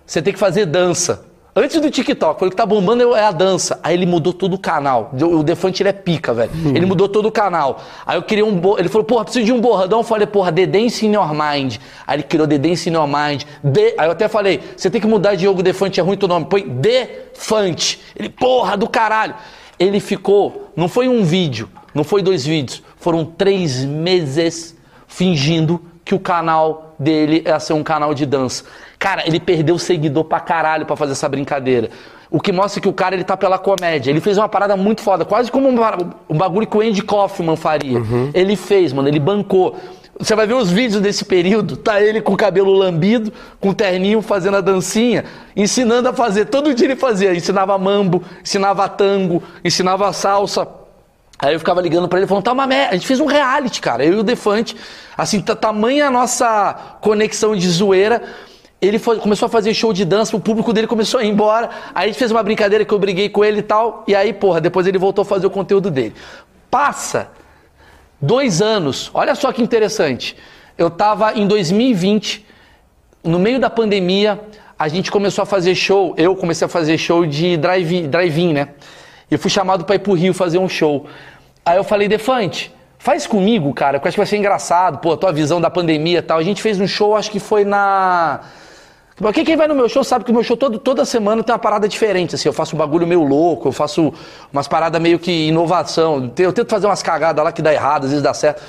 Você tem que fazer dança. Antes do TikTok, o que tá bombando é a dança. Aí ele mudou todo o canal. O Defante ele é pica, velho. Ele mudou todo o canal. Aí eu queria um. Bo... Ele falou, porra, preciso de um borradão. Eu falei, porra, The Dance in Your Mind. Aí ele criou The Dance in Your Mind. De... Aí eu até falei, você tem que mudar Diogo Defante, é ruim teu nome. Põe Defante. Ele, porra, do caralho. Ele ficou. Não foi um vídeo, não foi dois vídeos. Foram três meses fingindo que o canal dele ia ser um canal de dança. Cara, ele perdeu seguidor pra caralho pra fazer essa brincadeira. O que mostra que o cara ele tá pela comédia. Ele fez uma parada muito foda, quase como um, um bagulho que o Andy Kaufman faria. Ele fez, mano, ele bancou. Você vai ver os vídeos desse período, tá ele com o cabelo lambido, com o terninho fazendo a dancinha, ensinando a fazer. Todo dia ele fazia, ensinava mambo, ensinava tango, ensinava salsa. Aí eu ficava ligando pra ele falando, tá uma merda. A gente fez um reality, cara. Eu e o Defante. Assim, tamanha a nossa conexão de zoeira. Ele foi- começou a fazer show de dança, o público dele começou a ir embora. Aí a gente fez uma brincadeira que eu briguei com ele e tal. E aí, porra, depois ele voltou a fazer o conteúdo dele. Passa dois anos. Olha só que interessante. Eu tava em 2020, no meio da pandemia, a gente começou a fazer show. Eu comecei a fazer show de drive- drive-in, né? E fui chamado pra ir pro Rio fazer um show. Aí eu falei, Defante, faz comigo, cara, que eu acho que vai ser engraçado, pô, a tua visão da pandemia e tal. A gente fez um show, acho que foi na. Porque quem vai no meu show sabe que o meu show todo, toda semana tem uma parada diferente, assim, eu faço um bagulho meio louco, eu faço umas paradas meio que inovação, eu tento fazer umas cagadas lá que dá errado, às vezes dá certo.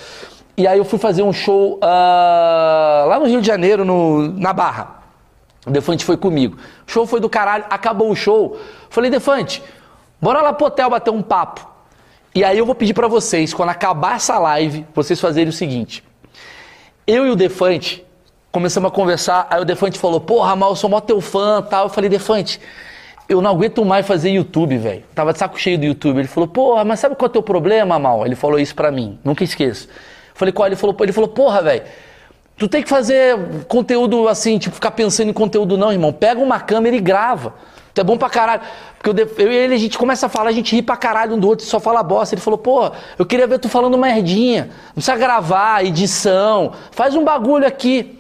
E aí eu fui fazer um show ah, lá no Rio de Janeiro, no, na Barra. O Defante foi comigo. O show foi do caralho, acabou o show. Falei, Defante, bora lá pro hotel bater um papo. E aí eu vou pedir pra vocês, quando acabar essa live, vocês fazerem o seguinte. Eu e o Defante começamos a conversar, aí o Defante falou, porra, mal, eu sou mó teu fã tal. Eu falei, Defante, eu não aguento mais fazer YouTube, velho. Tava de saco cheio do YouTube. Ele falou, porra, mas sabe qual é o teu problema, mal? Ele falou isso pra mim, nunca esqueço. Eu falei, qual? Ele falou, ele falou, porra, velho. Tu tem que fazer conteúdo assim, tipo, ficar pensando em conteúdo, não, irmão. Pega uma câmera e grava. Tu é bom pra caralho. Porque eu, eu e ele, a gente começa a falar, a gente ri pra caralho um do outro, só fala bosta. Ele falou, pô, eu queria ver tu falando merdinha. Não precisa gravar, edição. Faz um bagulho aqui.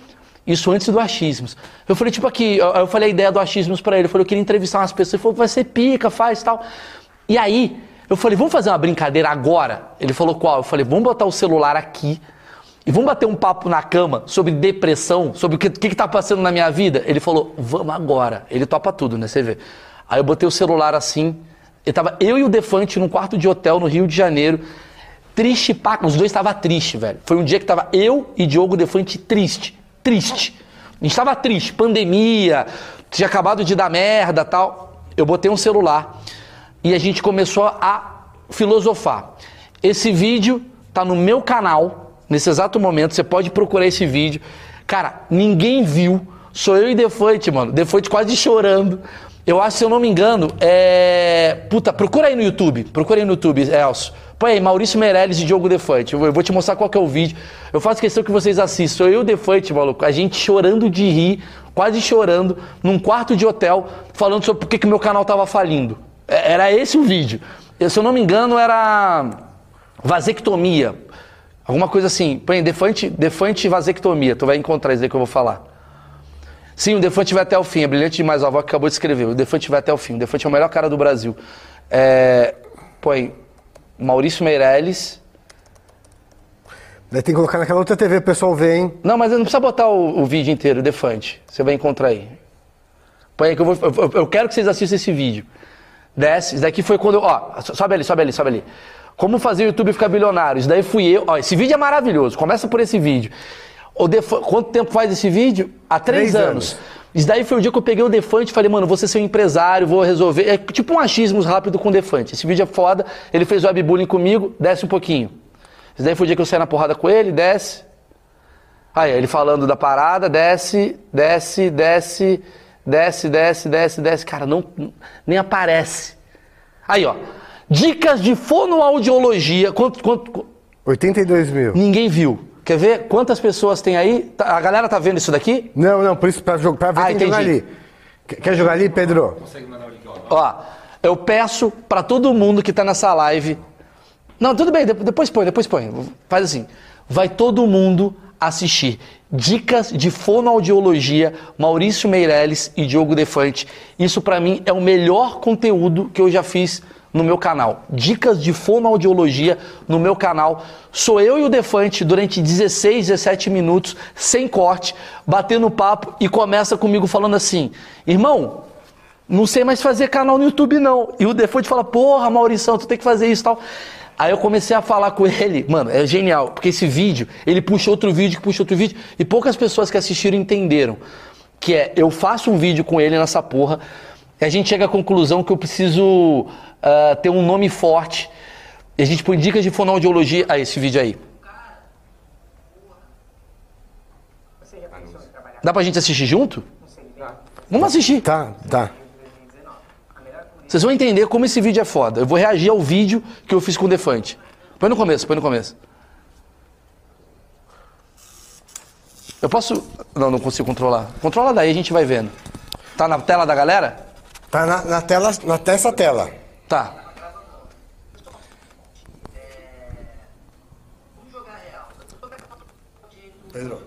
Isso antes do achismos. Eu falei, tipo aqui, eu, eu falei a ideia do achismos pra ele. Eu falei, eu queria entrevistar umas pessoas. Ele falou, vai ser pica, faz tal. E aí, eu falei, vamos fazer uma brincadeira agora? Ele falou, qual? Eu falei, vamos botar o celular aqui. E vamos bater um papo na cama sobre depressão, sobre o que, que, que tá passando na minha vida? Ele falou, vamos agora. Ele topa tudo, né? Você vê. Aí eu botei o celular assim. E tava eu e o Defante num quarto de hotel no Rio de Janeiro. Triste pra... Os dois estavam tristes, velho. Foi um dia que tava eu e Diogo Defante triste. Triste. A gente tava triste. Pandemia, tinha acabado de dar merda tal. Eu botei um celular e a gente começou a filosofar. Esse vídeo tá no meu canal, nesse exato momento, você pode procurar esse vídeo. Cara, ninguém viu, sou eu e Defante, mano. Defante quase chorando. Eu acho, se eu não me engano, é. Puta, procura aí no YouTube. Procura aí no YouTube, Elcio. Põe Maurício Meirelles e Diogo Defante. Eu vou- te mostrar qual que é o vídeo. Eu faço questão que vocês assistam. Eu e o Defante, maluco. A gente chorando de rir, quase chorando, num quarto de hotel, falando sobre por que que meu canal tava falindo. É- Era esse o vídeo. Eu, se eu não me engano, era vasectomia. Alguma coisa assim. Põe defante, defante vasectomia. Tu vai encontrar isso aí que eu vou falar. Sim, o Defante vai até o fim. É brilhante demais. A avó que acabou de escrever. O Defante vai até o fim. O Defante é o melhor cara do Brasil. É, põe Maurício Meirelles. Daí tem que colocar naquela outra TV, o pessoal vê, hein? Não, mas não precisa botar o, o vídeo inteiro, Defante. Você vai encontrar aí. Põe aí que eu vou. Eu, eu quero que vocês assistam esse vídeo. Desce. Isso daqui foi quando eu. Ó, sobe ali, sobe ali, sobe ali. Como fazer o YouTube ficar bilionário? Isso daí fui eu. Ó, esse vídeo é maravilhoso. Começa por esse vídeo. O Quanto tempo faz esse vídeo? Há três, Três anos. anos. Isso daí foi o dia que eu peguei o Defante e falei, mano, vou ser seu empresário, vou resolver. É tipo um achismos rápido com o Defante. Esse vídeo é foda. Ele fez webbullying comigo, desce um pouquinho. Isso daí foi o dia que eu saí na porrada com ele, desce. Aí, ele falando da parada, desce, desce, desce, desce, desce, desce, desce. Cara, não, nem aparece. Aí, ó. Dicas de fonoaudiologia. Quanto, quanto, 82 mil. ninguém viu. Quer ver quantas pessoas tem aí? Tá- A galera tá vendo isso daqui? Não, não, por isso, pra, jogar, pra ver Ah, tem que jogar ali. Quer jogar ali, Pedro? Ó, eu peço pra todo mundo que tá nessa live. Não, tudo bem, de- depois põe, depois põe. Faz assim. Vai todo mundo assistir. Dicas de fonoaudiologia, Maurício Meirelles e Diogo Defante. Isso pra mim é o melhor conteúdo que eu já fiz no meu canal. Dicas de fonoaudiologia no meu canal. Sou eu e o Defante durante 16, 17 minutos, sem corte, batendo papo e começa comigo falando assim: irmão, não sei mais fazer canal no YouTube, não. E o Defante fala, porra, Maurição, tu tem que fazer isso e tal. Aí eu comecei a falar com ele, mano, é genial, porque esse vídeo, ele puxa outro vídeo, que puxa outro vídeo, e poucas pessoas que assistiram entenderam. Que é, eu faço um vídeo com ele nessa porra, e a gente chega à conclusão que eu preciso ah, ter um nome forte. E a gente põe dicas de fonoaudiologia. Ah, esse vídeo aí. Dá pra gente assistir junto? Vamos assistir. Tá, tá. Vocês vão entender como esse vídeo é foda. Eu vou reagir ao vídeo que eu fiz com o Defante. Põe no começo, põe no começo. Eu posso. Não, não consigo controlar. Controla daí, a gente vai vendo. Tá na tela da galera? Tá na, na tela, na dessa tela. Tá. Pedro.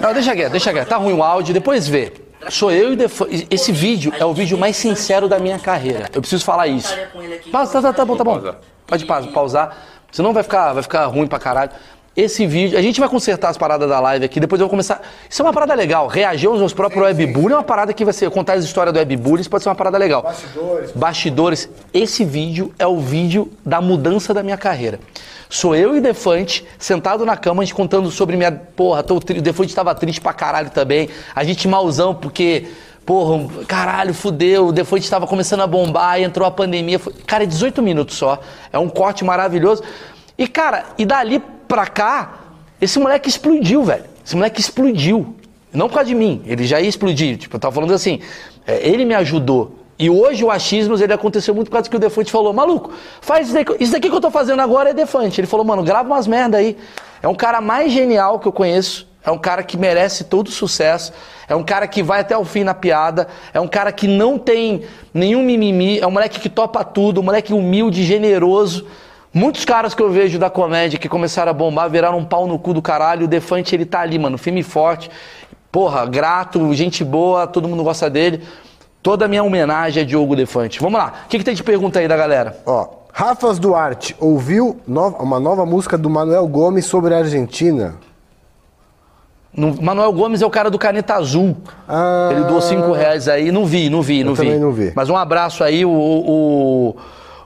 Não, deixa quieto, deixa quieto. Tá ruim o áudio, depois vê. Sou eu e Defante. Esse vídeo é o vídeo mais sincero da minha carreira. Eu preciso falar isso. Pausa, tá, tá, tá bom, tá bom. Pode pa- pausar. Senão vai ficar, vai ficar ruim pra caralho. Esse vídeo, a gente vai consertar as paradas da live aqui, depois eu vou começar. Isso é uma parada legal. Reagir aos meus próprios webbullying é uma parada que vai ser. Contar as histórias do webbullying, isso pode ser uma parada legal. Bastidores. Bastidores. Esse vídeo é o vídeo da mudança da minha carreira. Sou eu e Defante, sentado na cama, a gente contando sobre minha. Porra, tô, o Defante tava triste pra caralho também. A gente malzão, porque. Porra, caralho, fudeu. O Defante tava começando a bombar, entrou a pandemia. Foi- Cara, é 18 minutos só. É um corte maravilhoso. E, cara, e dali pra cá, esse moleque explodiu, velho. Esse moleque explodiu. Não por causa de mim, ele já ia explodir. Tipo, eu tava falando assim, é, ele me ajudou. E hoje o achismos ele aconteceu muito por causa que o Defante falou, maluco, faz isso daqui, isso daqui que eu tô fazendo agora é Defante. Ele falou, mano, grava umas merda aí. É um cara mais genial que eu conheço. É um cara que merece todo sucesso. É um cara que vai até o fim na piada. É um cara que não tem nenhum mimimi. É um moleque que topa tudo. Um moleque humilde, generoso. Muitos caras que eu vejo da comédia que começaram a bombar viraram um pau no cu do caralho. O Defante, ele tá ali, mano, firme e forte. Porra, grato, gente boa, todo mundo gosta dele. Toda a minha homenagem a Diogo Defante. Vamos lá. O que, que tem de pergunta aí da galera? Ó, Rafas Duarte ouviu uma nova música do Manuel Gomes sobre a Argentina. No- Manuel Gomes é o cara do Caneta Azul. Ah. Ele doou cinco reais aí. Não vi, não vi, não vi. também não vi. Mas um abraço aí. O, o,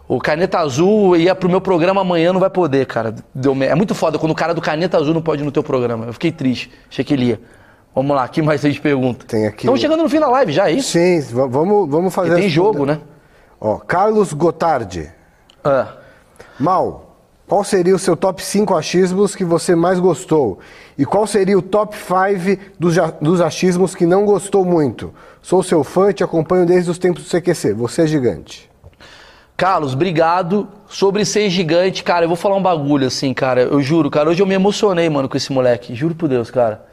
o Caneta Azul ia pro meu programa amanhã, não vai poder, cara. Deu é muito foda quando o cara do Caneta Azul não pode ir no teu programa. Eu fiquei triste. Achei que ele ia. Vamos lá, que mais vocês perguntam? Tem aqui Estamos chegando no fim da live já, é isso? Sim, va- vamos, vamos E fazer tem as- jogo, né? Ó, Carlos Gotardi. Ah. Mal, qual seria o seu top 5 achismos que você mais gostou? E qual seria o top 5 dos, achismos que não gostou muito? Sou seu fã e te acompanho desde os tempos do CQC. Você é gigante. Carlos, obrigado. Sobre ser gigante, cara, eu vou falar um bagulho assim, cara. Eu juro, cara. Hoje eu me emocionei, mano, com esse moleque. Juro por Deus, cara.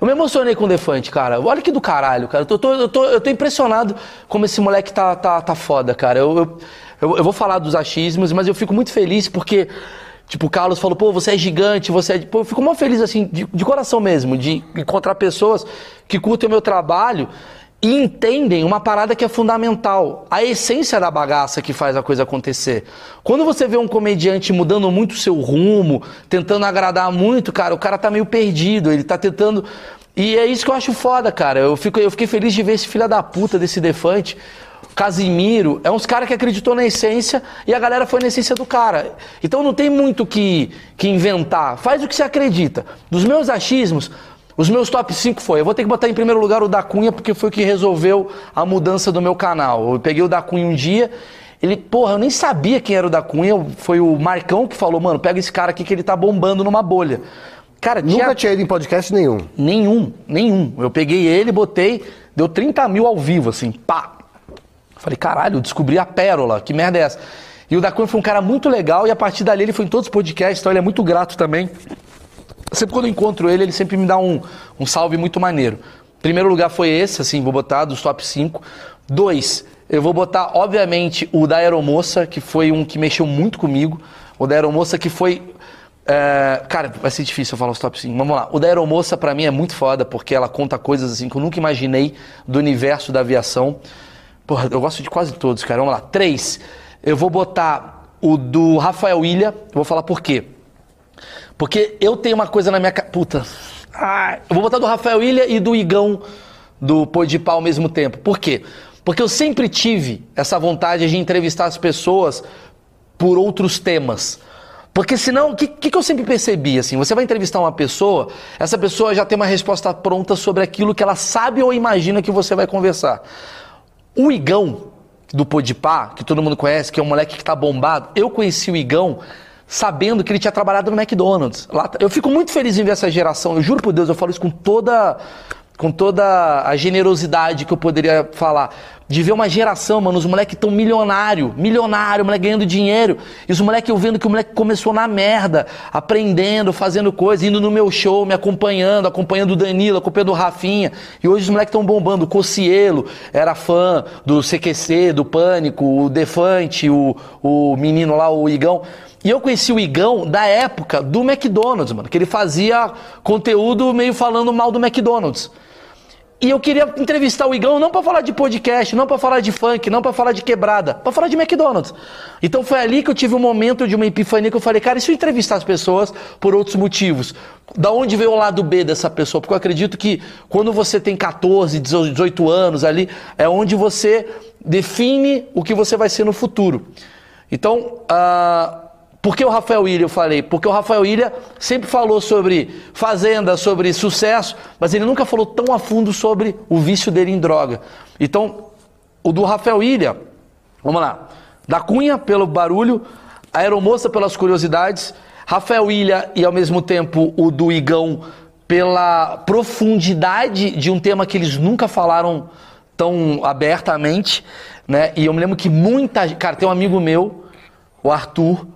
Eu me emocionei com o Defante, cara. Olha que do caralho, cara. Eu tô, tô- eu, tô, eu tô impressionado como esse moleque tá, tá, tá foda, cara. Eu, eu, eu, eu vou falar dos achismos, mas eu fico muito feliz porque, tipo, o Carlos falou, pô, você é gigante, você é. Pô, eu fico muito feliz, assim, de, de coração mesmo, de encontrar pessoas que curtem o meu trabalho e entendem uma parada que é fundamental, a essência da bagaça que faz a coisa acontecer. Quando você vê um comediante mudando muito o seu rumo, tentando agradar muito, cara, o cara tá meio perdido, ele tá tentando. E é isso que eu acho foda, cara. Eu, fico, eu fiquei feliz de ver esse filho da puta desse Defante. Casimiro, é uns caras que acreditou na essência e a galera foi na essência do cara. Então não tem muito que, que inventar. Faz o que você acredita. Dos meus achismos, os meus top 5 foi. Eu vou ter que botar em primeiro lugar o da Cunha, porque foi o que resolveu a mudança do meu canal. Eu peguei o da Cunha um dia. Ele, porra, eu nem sabia quem era o da Cunha. Foi o Marcão que falou, mano, pega esse cara aqui que ele tá bombando numa bolha. Cara, tinha Nunca tinha ido em podcast nenhum. nenhum, nenhum. Eu peguei ele, botei, deu 30 mil ao vivo, assim, pá. Falei, caralho, descobri a pérola, que merda é essa? E o da Cunha foi um cara muito legal e a partir dali ele foi em todos os podcasts, então ele é muito grato também. Sempre quando eu encontro ele, ele sempre me dá um, um salve muito maneiro. Primeiro lugar foi esse, assim, vou botar dos top 5. Dois, eu vou botar, obviamente, o da Aeromoça, que foi um que mexeu muito comigo. O da Aeromoça que foi. é, cara, vai ser difícil eu falar os top 5. Vamos lá. O da Aeromoça, pra mim, é muito foda, porque ela conta coisas assim que eu nunca imaginei do universo da aviação. Porra, eu gosto de quase todos, cara. Vamos lá. Três, eu vou botar o do Rafael Ilha. Eu vou falar por quê. Porque eu tenho uma coisa na minha ca... Puta. Eu vou botar do Rafael Ilha e do Igão do Podipá ao mesmo tempo. Por quê? Porque eu sempre tive essa vontade de entrevistar as pessoas por outros temas. Porque senão, o que, que, que eu sempre percebi? Assim, você vai entrevistar uma pessoa, essa pessoa já tem uma resposta pronta sobre aquilo que ela sabe ou imagina que você vai conversar. O Igão, do Podipá, que todo mundo conhece, que é um moleque que tá bombado, eu conheci o Igão sabendo que ele tinha trabalhado no McDonald's. Lá, eu fico muito feliz em ver essa geração, eu juro por Deus, eu falo isso com toda, com toda a generosidade que eu poderia falar. De ver uma geração, mano, os moleques tão milionário, milionário, moleque ganhando dinheiro. E os moleques eu vendo que o moleque começou na merda, aprendendo, fazendo coisa, indo no meu show, me acompanhando, acompanhando o Danilo, acompanhando o Rafinha. E hoje os moleques estão bombando. O Cocielo era fã do CQC, do Pânico, o Defante, o, o menino lá, o Igão. E eu conheci o Igão da época do McDonald's, mano, que ele fazia conteúdo meio falando mal do McDonald's. E eu queria entrevistar o Igão não para falar de podcast, não para falar de funk, não para falar de quebrada, para falar de McDonald's. Então foi ali que eu tive um momento de uma epifania que eu falei, cara, e se eu entrevistar as pessoas por outros motivos? Da onde veio o lado B dessa pessoa? Porque eu acredito que quando você tem 14, 18 anos ali, é onde você define o que você vai ser no futuro. Então, ah, Por que o Rafael Ilha eu falei? Porque o Rafael Ilha sempre falou sobre fazenda, sobre sucesso, mas ele nunca falou tão a fundo sobre o vício dele em droga. Então, o do Rafael Ilha, vamos lá. Da Cunha, pelo barulho, a Aeromoça pelas curiosidades, Rafael Ilha e ao mesmo tempo o do Igão pela profundidade de um tema que eles nunca falaram tão abertamente, né? E eu me lembro que muita, cara, tem um amigo meu, o Arthur,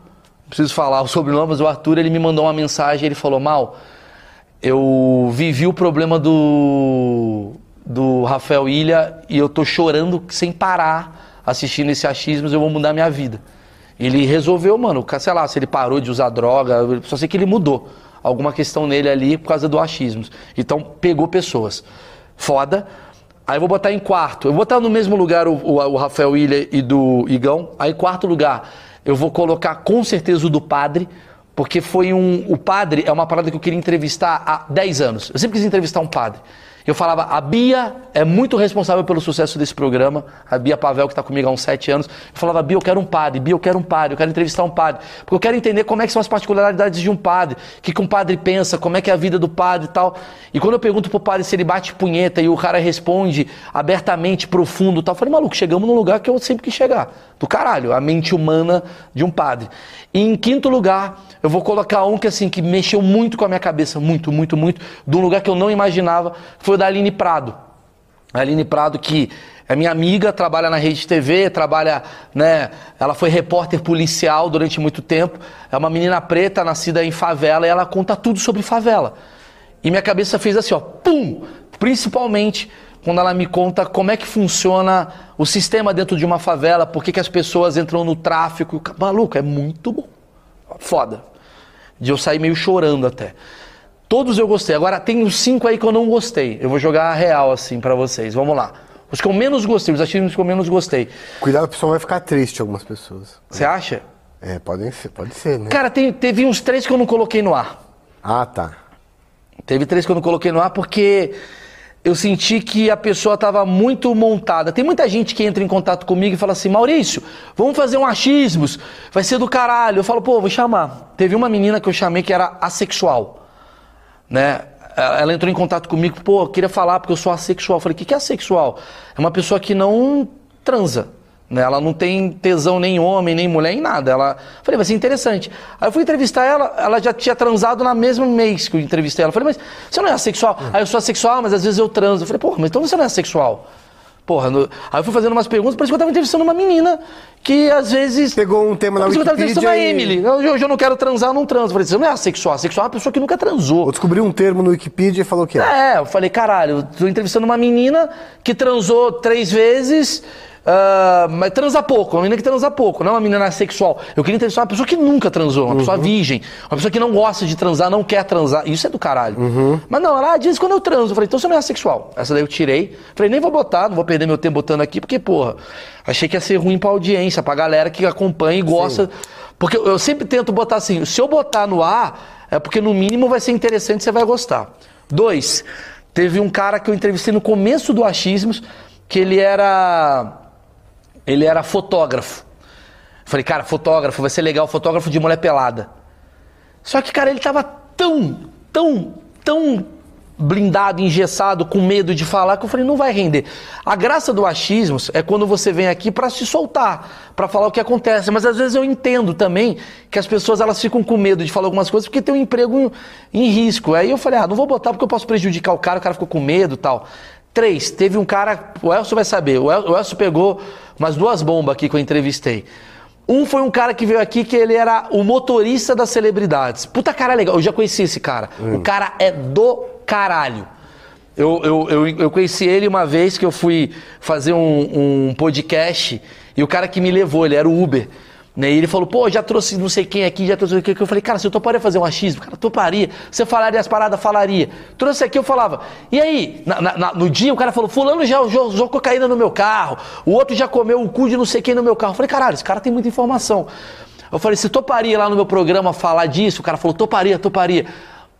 preciso falar o sobrenome, mas o Arthur, ele me mandou uma mensagem, ele falou: "Mal, eu vivi o problema do do Rafael Ilha e eu tô chorando sem parar assistindo esse achismos, eu vou mudar minha vida". Ele resolveu, mano, sei lá, se ele parou de usar droga, só sei que ele mudou alguma questão nele ali por causa do achismos. Então pegou pessoas. Foda. Aí vou botar em quarto. Eu vou botar no mesmo lugar o, o, o Rafael Ilha e do Igão. Aí quarto lugar, eu vou colocar com certeza o do padre, porque foi um. O padre é uma parada que eu queria entrevistar há 10 anos. Eu sempre quis entrevistar um padre. Eu falava, a Bia é muito responsável pelo sucesso desse programa, a Bia Pavel, que está comigo há uns sete anos. Eu falava, Bia, eu quero um padre, Bia, eu quero um padre, eu quero entrevistar um padre. Porque eu quero entender como é que são as particularidades de um padre, o que, que um padre pensa, como é que é a vida do padre e tal. E quando eu pergunto pro padre se ele bate punheta e o cara responde abertamente, profundo e tal, eu falei, maluco, chegamos num lugar que eu sempre quis chegar. Do caralho, a mente humana de um padre. E em quinto lugar, eu vou colocar um que assim, que mexeu muito com a minha cabeça, muito, muito, muito, de um lugar que eu não imaginava, foi da Aline Prado. A Aline Prado, que é minha amiga, trabalha na rede TV, trabalha, né? Ela foi repórter policial durante muito tempo. É uma menina preta, nascida em favela, e ela conta tudo sobre favela. E minha cabeça fez assim, ó, pum! Principalmente quando ela me conta como é que funciona o sistema dentro de uma favela, por que, que as pessoas entram no tráfico. Maluco, é muito bom. Foda. De eu sair meio chorando até. Todos eu gostei. Agora tem os cinco aí que eu não gostei. Eu vou jogar a real assim para vocês. Vamos lá. Os que eu menos gostei, os achismos que eu menos gostei. Cuidado, o pessoal vai ficar triste, algumas pessoas. Você acha? É, podem ser, pode ser, né? Cara, tem- teve uns três que eu não coloquei no ar. Ah, tá. Teve três que eu não coloquei no ar porque eu senti que a pessoa estava muito montada. Tem muita gente que entra em contato comigo e fala assim: Maurício, vamos fazer um achismos, vai ser do caralho. Eu falo, pô, vou chamar. Teve uma menina que eu chamei que era assexual, né? Ela entrou em contato comigo, pô, queria falar porque eu sou assexual. Eu falei, o que, que é assexual? É uma pessoa que não transa. Né? Ela não tem tesão nem em homem, nem em mulher, em nada. Ela... Falei, vai ser interessante. Aí eu fui entrevistar ela, ela já tinha transado na mesma mês que eu entrevistei ela. Eu falei, mas você não é assexual? Aí eu sou assexual, mas às vezes eu transo. Eu falei, porra, mas então você não é assexual? Porra, no- aí eu fui fazendo umas perguntas, parece que eu tava entrevistando uma menina que às vezes. Pegou um tema na Parece que eu tava entrevistando a Wikipedia e- Emily. Eu, hoje eu não quero transar, eu não transo. Eu falei, você não é assexual. Assexual é uma pessoa que nunca transou. Ou descobriu um termo no Wikipedia e falou que é. É, eu falei, caralho, eu tô entrevistando uma menina que transou três vezes, ah, mas transa pouco, uma menina que transa pouco, não uma menina sexual. Eu queria entrevistar uma pessoa que nunca transou, uma pessoa virgem, uma pessoa que não gosta de transar, não quer transar. Isso é do caralho. Mas não, ela diz quando eu transo. Eu falei, então você não é sexual. Essa daí eu tirei. Falei, nem vou botar, não vou perder meu tempo botando aqui, porque, porra, achei que ia ser ruim pra audiência, pra galera que acompanha e gosta. Porque eu eu sempre tento botar assim, se eu botar no ar, é porque no mínimo vai ser interessante, você vai gostar. Dois, teve um cara que eu entrevistei no começo do Achismos, que ele era. Ele era fotógrafo. Falei, cara, fotógrafo, vai ser legal, fotógrafo de mulher pelada. Só que, cara, ele tava tão, tão, tão blindado, engessado, com medo de falar, que eu falei, não vai render. A graça do achismos é quando você vem aqui para se soltar, para falar o que acontece. Mas às vezes eu entendo também que as pessoas elas ficam com medo de falar algumas coisas porque tem um emprego em, em risco. Aí eu falei, ah, não vou botar porque eu posso prejudicar o cara, o cara ficou com medo e tal. Três, teve um cara, o Elcio vai saber, o El- o Elcio pegou umas duas bombas aqui que eu entrevistei. Um foi um cara que veio aqui que ele era o motorista das celebridades. Puta cara legal, eu já conheci esse cara. O cara é do caralho. Eu, eu, eu, eu conheci ele uma vez que eu fui fazer um, um podcast e o cara que me levou, ele era o Uber. Né? E ele falou, pô, já trouxe não sei quem aqui, já trouxe quem. Eu falei, cara, se eu toparia fazer um achismo, cara, toparia. Você falaria as paradas, falaria. Trouxe aqui, eu falava. E aí, na- na- no dia o cara falou, fulano já usou, usou cocaína no meu carro, o outro já comeu o cu de não sei quem no meu carro. Eu falei, caralho, esse cara tem muita informação. Eu falei, você toparia lá no meu programa falar disso? O cara falou, toparia, toparia.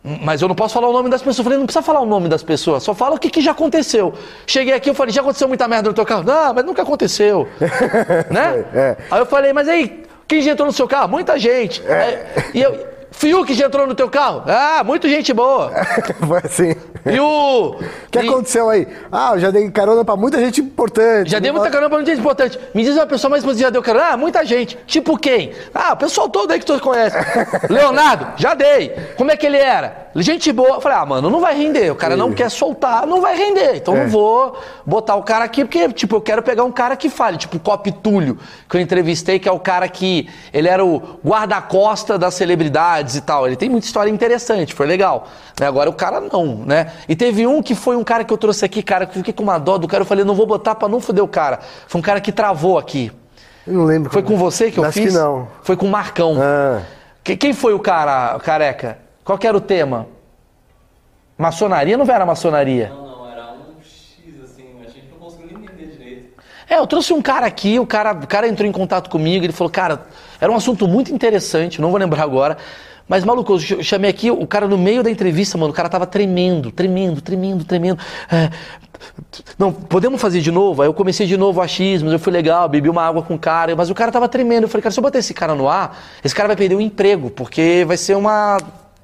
Mas eu não posso falar o nome das pessoas. Eu falei, não precisa falar o nome das pessoas, só fala o que, que já aconteceu. Cheguei aqui, eu falei, já aconteceu muita merda no teu carro? Não, mas nunca aconteceu. né? É. Aí eu falei, mas aí, Quem já entrou no seu carro? Muita gente. É, E eu. Fiuk já entrou no teu carro? Ah, muita gente boa. Foi assim. E o. O que e- aconteceu aí? Ah, eu já dei carona pra muita gente importante. Já dei muita carona pra muita gente importante. Me diz uma pessoa mais que já deu carona. Ah, muita gente. Tipo quem? Ah, o pessoal todo aí que tu conhece. Leonardo, já dei. Como é que ele era? Gente boa. Eu falei, ah, mano, não vai render. O cara não quer soltar, não vai render. Então É. não vou botar o cara aqui, porque, tipo, eu quero pegar um cara que fale. Tipo o Cop Túlio, que eu entrevistei, que é o cara que. Ele era o guarda-costa das celebridades e tal. Ele tem muita história interessante, foi legal. Né? Agora o cara não, né? E teve um que foi um cara que eu trouxe aqui, cara, que eu fiquei com uma dó do cara. Eu falei, não vou botar pra não foder o cara. Foi um cara que travou aqui. Eu não lembro. Foi com você que eu Acho fiz? que não. Foi com o Marcão. Ah. Que- Quem foi o cara, careca? Qual que era o tema? Maçonaria? Não era maçonaria? Não, não, era um X assim, a gente não conseguiu nem entender direito. É, eu trouxe um cara aqui, o cara, o cara entrou em contato comigo, ele falou, cara, era um assunto muito interessante, não vou lembrar agora. Mas, maluco, eu ch- chamei aqui o cara no meio da entrevista, mano. O cara tava tremendo, tremendo, tremendo, tremendo. É, não, podemos fazer de novo? Aí eu comecei de novo o achismos, eu fui legal, bebi uma água com o cara, mas o cara tava tremendo. Eu falei, cara, se eu botar esse cara no ar, esse cara vai perder o emprego, porque vai ser uma.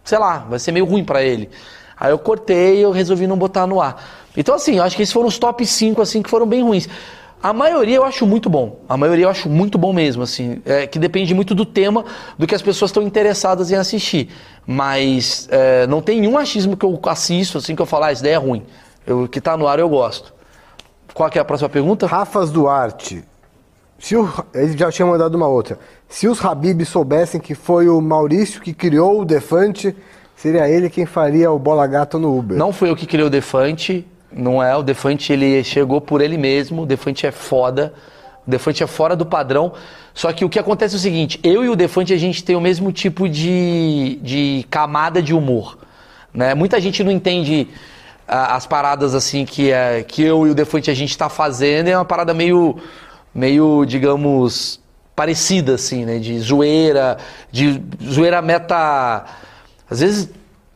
Sei lá, vai ser meio ruim pra ele. Aí eu cortei e eu resolvi não botar no ar. Então, assim, eu acho que esses foram os top 5, assim, que foram bem ruins. A maioria eu acho muito bom. A maioria eu acho muito bom mesmo, assim. É, que depende muito do tema, do que as pessoas estão interessadas em assistir. Mas é, não tem nenhum achismo que eu assisto, assim, que eu falo, ah, essa ideia é ruim. Eu, que tá no ar eu gosto. Qual é a próxima pergunta? Rafas Duarte. Se o, ele já tinha mandado uma outra. Se os Habib soubessem que foi o Maurício que criou o Defante, seria ele quem faria o Bola Gato no Uber. Não foi eu que criei o Defante, não é. O Defante ele chegou por ele mesmo. O Defante é foda. O Defante é fora do padrão. Só que o que acontece é o seguinte: eu e o Defante a gente tem o mesmo tipo de, de camada de humor. Né? Muita gente não entende as paradas assim que, é, que eu e o Defante a gente está fazendo. É uma parada meio, meio digamos, parecida, assim, né? De zoeira, de zoeira meta. Às vezes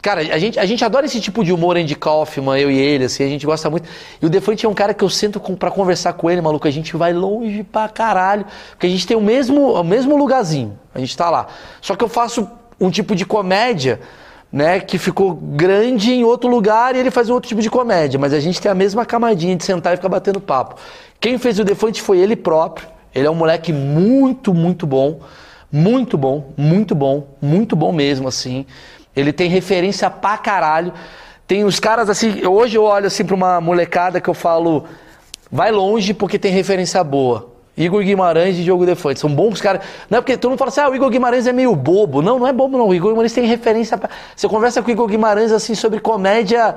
Cara, a gente, a gente adora esse tipo de humor, Andy Kaufman, eu e ele, assim, a gente gosta muito. E o Defante é um cara que eu sento com, pra conversar com ele, maluco, a gente vai longe pra caralho, porque a gente tem o mesmo, o mesmo lugarzinho, a gente tá lá. Só que eu faço um tipo de comédia, né, que ficou grande em outro lugar e ele faz um outro tipo de comédia, mas a gente tem a mesma camadinha de sentar e ficar batendo papo. Quem fez o Defante foi ele próprio, ele é um moleque muito, muito bom, muito bom, muito bom, muito bom mesmo, assim. Ele tem referência pra caralho. Tem os caras assim, hoje eu olho assim pra uma molecada que eu falo, vai longe porque tem referência boa. Igor Guimarães e Diogo Defante. São bons caras. Não é porque todo mundo fala assim, ah, o Igor Guimarães é meio bobo. Não, não é bobo não. O Igor Guimarães tem referência. Pra... Você conversa com o Igor Guimarães assim sobre comédia,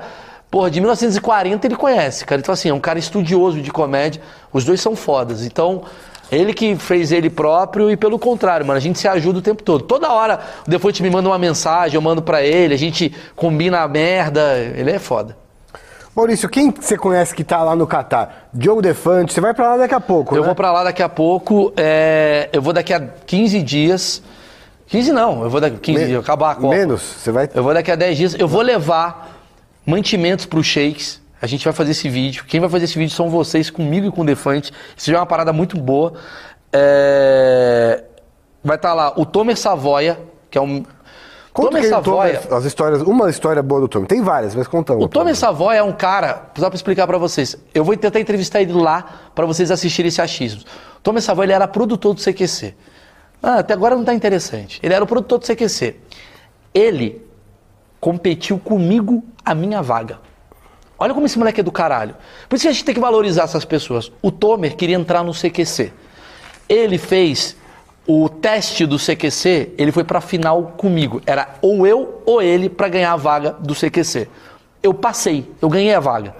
porra, de 1940 ele conhece, cara. Então assim, é um cara estudioso de comédia. Os dois são fodas. Então, ele que fez ele próprio e pelo contrário, mano, a gente se ajuda o tempo todo. Toda hora o Defante me manda uma mensagem, eu mando pra ele, a gente combina a merda. Ele é foda. Maurício, quem você conhece que tá lá no Catar? Diogo Defante, você vai pra lá daqui a pouco, Eu né? vou pra lá daqui a pouco, é, eu vou daqui a 15 dias. 15 não, eu vou daqui a 15 Me- dias, acabar a Copa. Menos? Você vai... Eu vou daqui a 10 dias, eu vou levar mantimentos pros shakes. A gente vai fazer esse vídeo. Quem vai fazer esse vídeo são vocês, comigo e com o Defante. Isso já é uma parada muito boa. É, Vai estar lá o Tomer Savoia, que é um. Conta Tomer Savoia. toma as histórias, uma história boa do Tommy. Tem várias, mas conta uma. O Tomer Savoy é um cara, só pra explicar pra vocês, eu vou tentar entrevistar ele lá pra vocês assistirem esse achismo. O Tomer Savoy ele era produtor do CQC. Ah, até agora não tá interessante. Ele era o produtor do CQC. Ele competiu comigo a minha vaga. Olha como esse moleque é do caralho. Por isso que a gente tem que valorizar essas pessoas. O Tomer queria entrar no CQC. Ele fez o teste do CQC, ele foi pra final comigo. Era ou eu ou ele pra ganhar a vaga do CQC. Eu passei, eu ganhei a vaga.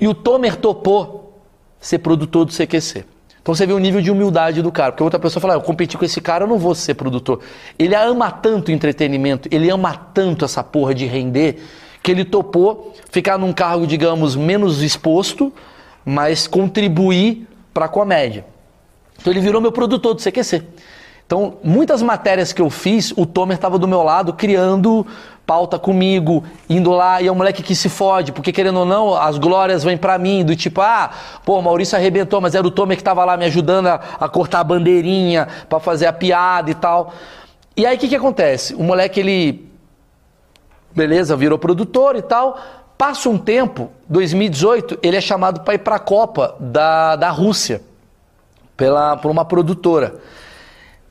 E o Tomer topou ser produtor do CQC. Então você vê o nível de humildade do cara. Porque outra pessoa fala, "Ah, eu competi com esse cara, eu não vou ser produtor. Ele ama tanto entretenimento, ele ama tanto essa porra de render, que ele topou ficar num cargo, digamos, menos exposto, mas contribuir para a comédia. Então ele virou meu produtor do CQC. Então, muitas matérias que eu fiz, o Tomer estava do meu lado criando pauta comigo, indo lá, e é um moleque que se fode, porque querendo ou não, as glórias vêm pra mim, do tipo, ah, pô, Maurício arrebentou, mas era o Tomer que tava lá me ajudando a, a cortar a bandeirinha, pra fazer a piada e tal. E aí o que que acontece? O moleque, ele, beleza, virou produtor e tal, passa um tempo, 2018, ele é chamado pra ir pra Copa da, da Rússia, pela, por uma produtora.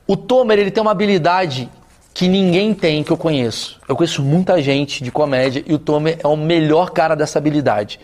O Tomer, ele tem uma habilidade que ninguém tem que eu conheço. Eu conheço muita gente de comédia e o Tomer é o melhor cara dessa habilidade.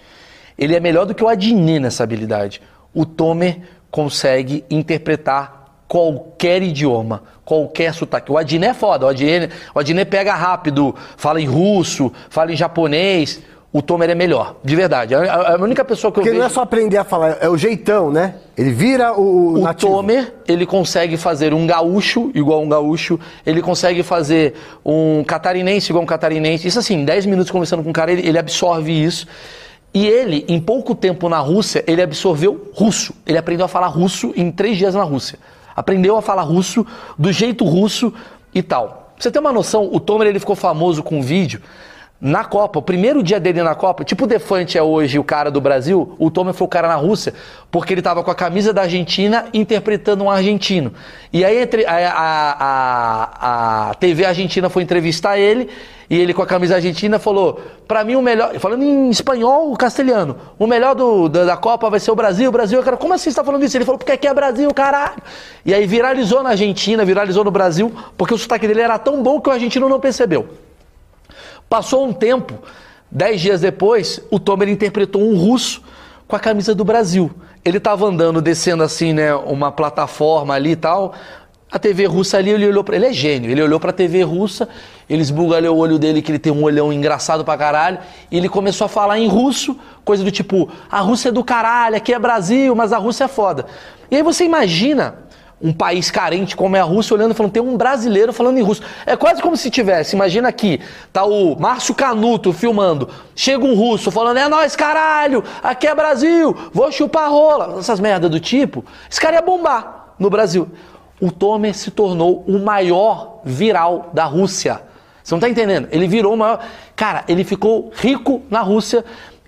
Ele é melhor do que o Adnet nessa habilidade. O Tomer consegue interpretar qualquer idioma, qualquer sotaque. O Adnet é foda, o Adnet, o Adnet pega rápido, fala em russo, fala em japonês. O Tomer é melhor, de verdade. A, a- única pessoa que eu Porque vejo... não é só aprender a falar, é o jeitão, né? Ele vira o, O nativo. Tomer, ele consegue fazer um gaúcho igual um gaúcho, ele consegue fazer um catarinense igual um catarinense. Isso assim, 10 minutos conversando com o cara, ele, ele absorve isso. E ele, em pouco tempo na Rússia, ele absorveu russo. Ele aprendeu a falar russo em três dias na Rússia. Aprendeu a falar russo do jeito russo e tal. Pra você ter uma noção, o Tomer ele ficou famoso com um vídeo na Copa, o primeiro dia dele na Copa, tipo o Defante é hoje o cara do Brasil, o Tomer foi o cara na Rússia, porque ele tava com a camisa da Argentina interpretando um argentino. E aí a, a, a, TV argentina foi entrevistar ele, e ele com a camisa argentina falou: pra mim o melhor, falando em espanhol, castelhano, o melhor do, da, da Copa vai ser o Brasil, o Brasil. Quero, como assim você tá falando isso? Ele falou: porque aqui é Brasil, caralho. E aí viralizou na Argentina, viralizou no Brasil, porque o sotaque dele era tão bom que o argentino não percebeu. Passou um tempo, dez dias depois, o Tomer interpretou um russo com a camisa do Brasil. Ele estava andando, descendo assim, né, uma plataforma ali e tal. A TV russa ali, ele olhou para ele é gênio. Ele olhou para a TV russa, ele esbugalhou o olho dele que ele tem um olhão engraçado pra caralho, e ele começou a falar em russo, coisa do tipo: "A Rússia é do caralho, aqui é Brasil, mas a Rússia é foda". E aí você imagina um país carente como é a Rússia olhando e falando, tem um brasileiro falando em russo. É quase como se tivesse, imagina aqui, tá o Márcio Canuto filmando, chega um russo falando, é nós caralho, aqui é Brasil, vou chupar rola, essas merdas do tipo, esse cara ia bombar no Brasil. O Tomer se tornou o maior viral da Rússia. Você não tá entendendo? Ele virou o maior. Cara, ele ficou rico na Rússia.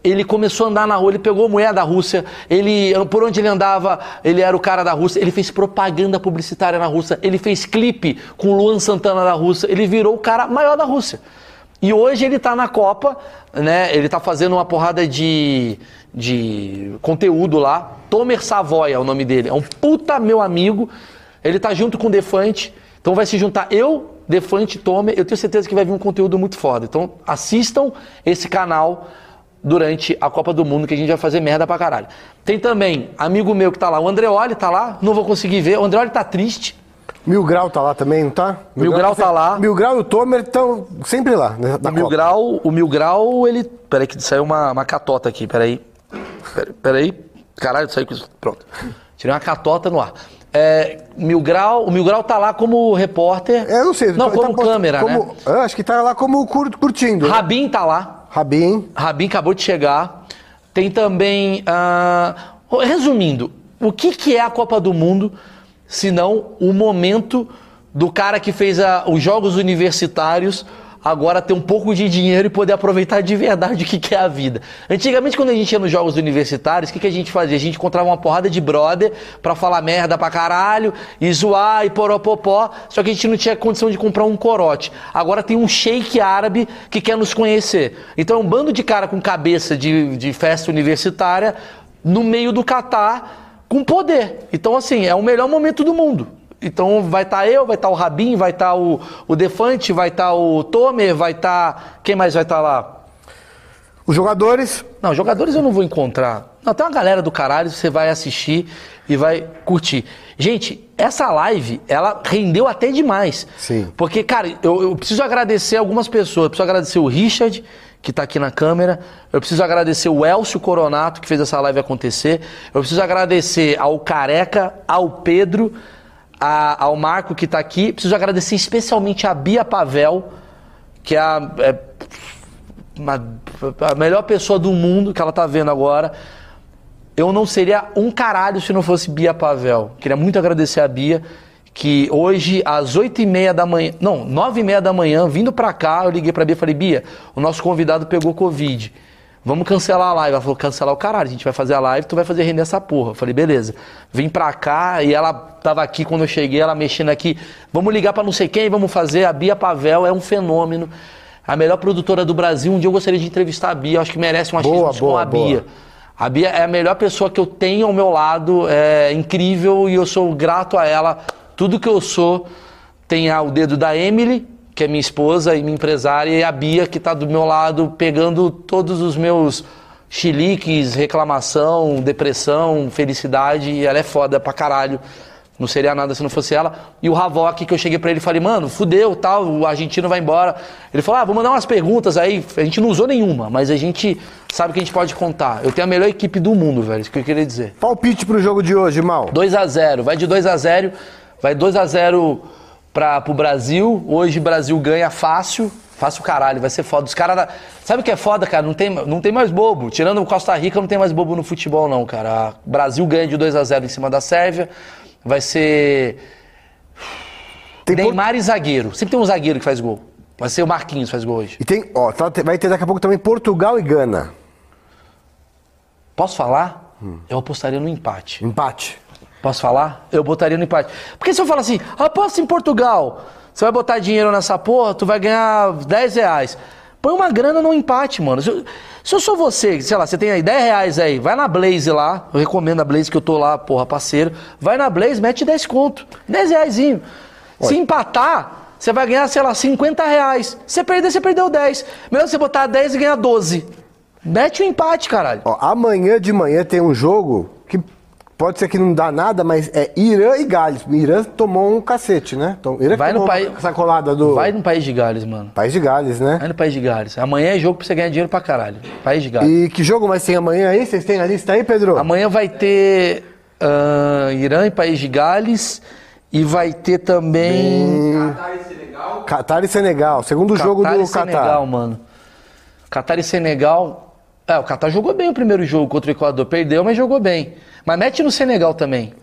Ele começou a andar na rua, ele pegou a mulher da Rússia, ele, por onde ele andava, ele era o cara da Rússia, ele fez propaganda publicitária na Rússia, ele fez clipe com o Luan Santana da Rússia, ele virou o cara maior da Rússia. E hoje ele tá na Copa, né? Ele tá fazendo uma porrada de, de conteúdo lá. Tomer Savoy é o nome dele, é um puta meu amigo. Ele tá junto com o Defante, então vai se juntar eu, Defante Tomer. Eu tenho certeza que vai vir um conteúdo muito foda. Então assistam esse canal durante a Copa do Mundo, que a gente vai fazer merda pra caralho. Tem também amigo meu que tá lá, o Andreoli tá lá, não vou conseguir ver. O Andreoli tá triste. Mil Grau tá lá também, não tá? Mil Grau tá lá. Mil Grau e o Tomer estão sempre lá, né, na O Mil Copa. Grau, o Mil Grau, ele. Peraí, que saiu uma, uma catota aqui, peraí. Peraí. Caralho, saiu com isso. Pronto. Tirei uma catota no ar. É, Mil Grau, o Mil Grau tá lá como repórter. É, eu não sei. Não, tá como post- câmera, como- né? Eu acho que tá lá como cur- curtindo. Rabin tá lá. Rabin. Rabin acabou de chegar. Tem também. ah, resumindo, o que, que é a Copa do Mundo se não o momento do cara que fez a- os Jogos Universitários agora ter um pouco de dinheiro e poder aproveitar de verdade o que, é a vida? Antigamente, quando a gente ia nos Jogos Universitários, o que, que a gente fazia? A gente encontrava uma porrada de brother pra falar merda pra caralho e zoar e poropopó, só que a gente não tinha condição de comprar um corote. Agora tem um sheik árabe que quer nos conhecer. Então é um bando de cara com cabeça de, de festa universitária no meio do Catar com poder. Então, assim, é o melhor momento do mundo. Então vai estar eu, vai estar o Rabin, vai estar o, o Defante, vai estar o Tomer, vai estar. Quem mais vai estar lá? Os jogadores, Não, jogadores eu não vou encontrar. Não, tem uma galera do caralho, você vai assistir e vai curtir. Gente, essa live, ela rendeu até demais. Sim. Porque, cara, eu, eu preciso agradecer algumas pessoas. Eu preciso agradecer o Richard, que tá aqui na câmera. Eu preciso agradecer o Elcio Coronato, que fez essa live acontecer. Eu preciso agradecer ao Careca, ao Pedro, a- ao Marco, que tá aqui. Preciso agradecer especialmente a Bia Pavel, que é a. é uma- a melhor pessoa do mundo que ela tá vendo agora. Eu não seria um caralho se não fosse Bia Pavel. Queria muito agradecer a Bia, que hoje, às 8 e meia da manhã, não, 9 e meia da manhã, vindo pra cá, eu liguei pra Bia e falei, Bia, o nosso convidado pegou Covid. Vamos cancelar a live. Ela falou, cancelar o caralho, a gente vai fazer a live, tu vai fazer render essa porra. Eu falei, beleza. Vim pra cá e ela tava aqui quando eu cheguei, ela mexendo aqui. Vamos ligar pra não sei quem, vamos fazer. A Bia Pavel é um fenômeno. A melhor produtora do Brasil. Um dia eu gostaria de entrevistar a Bia, acho que merece um Boa, achismo com boa, a Bia. boa. A Bia é a melhor pessoa que eu tenho ao meu lado, é incrível e eu sou grato a ela. Tudo que eu sou tem o dedo da Emily, que é minha esposa e minha empresária, e a Bia, que está do meu lado, pegando todos os meus chiliques, reclamação, depressão, felicidade, e ela é foda pra caralho. Não seria nada se não fosse ela. E o Havok, que eu cheguei pra ele e falei, mano, fudeu, tal, o argentino vai embora. Ele falou, ah, vou mandar umas perguntas aí. A gente não usou nenhuma, mas a gente sabe que a gente pode contar. Eu tenho a melhor equipe do mundo, velho, isso que eu queria dizer. Palpite pro jogo de hoje, Mal. 2 a 0 vai de 2 a 0 vai 2 a 0 para pro Brasil. Hoje o Brasil ganha fácil. Fácil caralho, vai ser foda. Os caras. Sabe o que é foda, cara? Não tem, não tem mais bobo. Tirando o Costa Rica, não tem mais bobo no futebol, não, cara. O Brasil ganha de 2 a 0 em cima da Sérvia. Vai ser. Tem por- Neymar e zagueiro. Sempre tem um zagueiro que faz gol. Vai ser o Marquinhos que faz gol hoje. E tem, ó, tá- vai ter daqui a pouco também Portugal e Gana. Posso falar? Eu apostaria no empate. Empate. Posso falar? Eu botaria no empate. Porque se eu falar assim, aposta em Portugal, você vai botar dinheiro nessa porra, tu vai ganhar 10 reais. Põe uma grana no empate, mano. Se eu, se eu sou você, sei lá, você tem aí 10 reais aí, vai na Blaze lá, eu recomendo a Blaze que eu tô lá, porra, parceiro. Vai na Blaze, mete 10 conto, 10 reaisinho. Se empatar, você vai ganhar, sei lá, 50 reais. Se perder, você perdeu 10. Melhor você botar 10 e ganhar 12. Mete o empate, caralho. Ó, amanhã de manhã tem um jogo pode ser que não dá nada, mas é Irã e Gales. Irã tomou um cacete, né? Então, Irã Vai no país- essa colada do Vai no País de Gales, mano. País de Gales, né? Vai no País de Gales. Amanhã é jogo pra você ganhar dinheiro pra caralho. País de Gales. E que jogo mais tem amanhã aí? Vocês têm a lista aí, Pedro? Amanhã vai ter ah, Irã e País de Gales. E vai ter também. Catar e Senegal. Catar e Senegal. Segundo jogo Catar do e Senegal, Catar. mano. Catar e Senegal. É, o Catar jogou bem o primeiro jogo contra o Equador. Perdeu, mas jogou bem. Mas mete no Senegal também.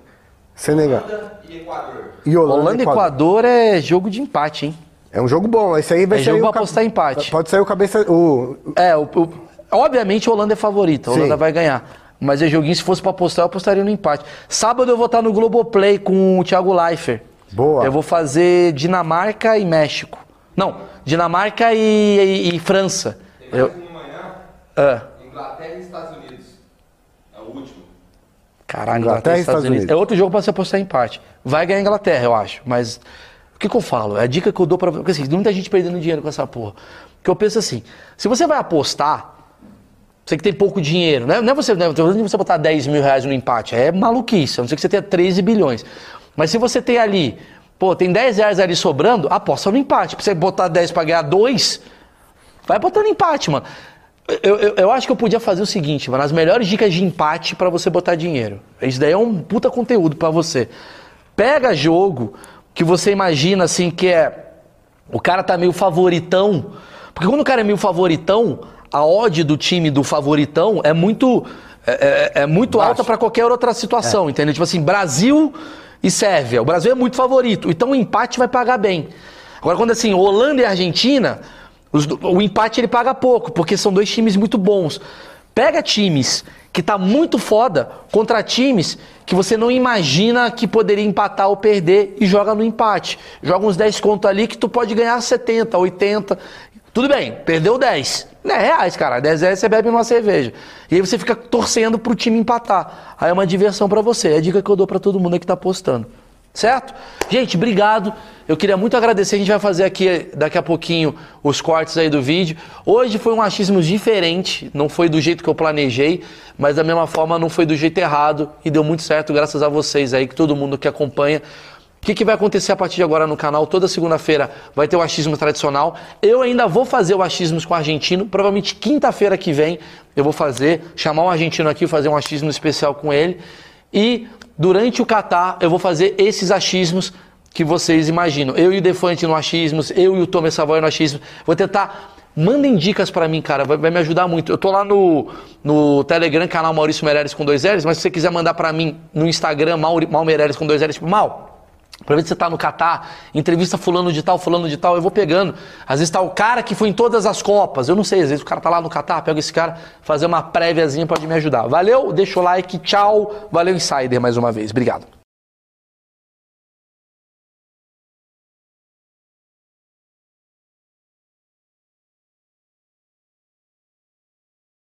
Senegal. E Equador. E Holanda, Holanda e Equador é jogo de empate, hein? É um jogo bom. Esse aí vai É sair jogo o apostar empate. Pode sair o cabeça. O... É, o, o- obviamente a Holanda é favorita, a Sim. Holanda vai ganhar. Mas é joguinho, se fosse pra apostar, eu apostaria no empate. Sábado eu vou estar no Globoplay com o Thiago Leifert. Boa. Eu vou fazer Dinamarca e México. Não, Dinamarca e, e- e França. Tem Eu, mais um amanhã. ah, Inglaterra e Estados Unidos. Caralho, Inglaterra e Estados Unidos. É outro jogo pra você apostar empate. Vai ganhar a Inglaterra, eu acho. Mas o que, que eu falo? É a dica que eu dou pra. Porque assim, muita gente perdendo dinheiro com essa porra. Porque eu penso assim: se você vai apostar, Você que tem pouco dinheiro, né? Não é você, não é você botar 10 mil reais no empate, é maluquice, a não ser que você tenha 13 bilhões. Mas se você tem ali, pô, tem 10 reais ali sobrando, aposta no empate. Pra você botar 10 pra ganhar 2, vai botando empate, mano. Eu, eu, eu acho que eu podia fazer o seguinte, mano, as melhores dicas de empate pra você botar dinheiro. Isso daí é um puta conteúdo pra você. Pega jogo que você imagina assim que é o cara tá meio favoritão. Porque quando o cara é meio favoritão, a odd do time do favoritão é muito é, é- é muito Baixa. alta pra qualquer outra situação, entendeu? Tipo assim, Brasil e Sérvia. O Brasil é muito favorito, então o empate vai pagar bem. Agora quando assim, Holanda e Argentina, os o empate ele paga pouco, porque são dois times muito bons. Pega times que tá muito foda contra times que você não imagina que poderia empatar ou perder e joga no empate. Joga uns 10 conto ali que tu pode ganhar 70, 80. Tudo bem, perdeu 10. É reais, cara. 10 reais você bebe numa cerveja. E aí você fica torcendo pro time empatar. Aí é uma diversão pra você. É a dica que eu dou pra todo mundo que tá apostando. Certo? Gente, obrigado. Eu queria muito agradecer. A gente vai fazer aqui daqui a pouquinho os cortes aí do vídeo. Hoje foi um achismo diferente, não foi do jeito que eu planejei, mas da mesma forma não foi do jeito errado e deu muito certo graças a vocês aí, que todo mundo que acompanha. O que, que vai acontecer a partir de agora no canal? Toda segunda-feira vai ter o achismo tradicional. Eu ainda vou fazer o achismos com o argentino. Provavelmente quinta-feira que vem eu vou fazer, chamar um argentino aqui, fazer um achismo especial com ele. E durante o Catar eu vou fazer esses achismos que vocês imaginam. Eu e o Defante no achismos, eu e o Thomas Savoy no achismos. Vou tentar. Mandem dicas pra mim, cara, vai, vai me ajudar muito. Eu tô lá no, no Telegram, canal Maurício Meirelles com dois L's, mas se você quiser mandar pra mim no Instagram, Mauri, Mal Meirelles com dois L's, tipo, Mal, Aproveita que você tá no Catar, entrevista fulano de tal, fulano de tal, eu vou pegando. Às vezes tá o cara que foi em todas as Copas, eu não sei, às vezes o cara tá lá no Catar, pega esse cara, fazer uma préviazinha pode me ajudar. Valeu, deixa o like, tchau, valeu Insider mais uma vez, obrigado.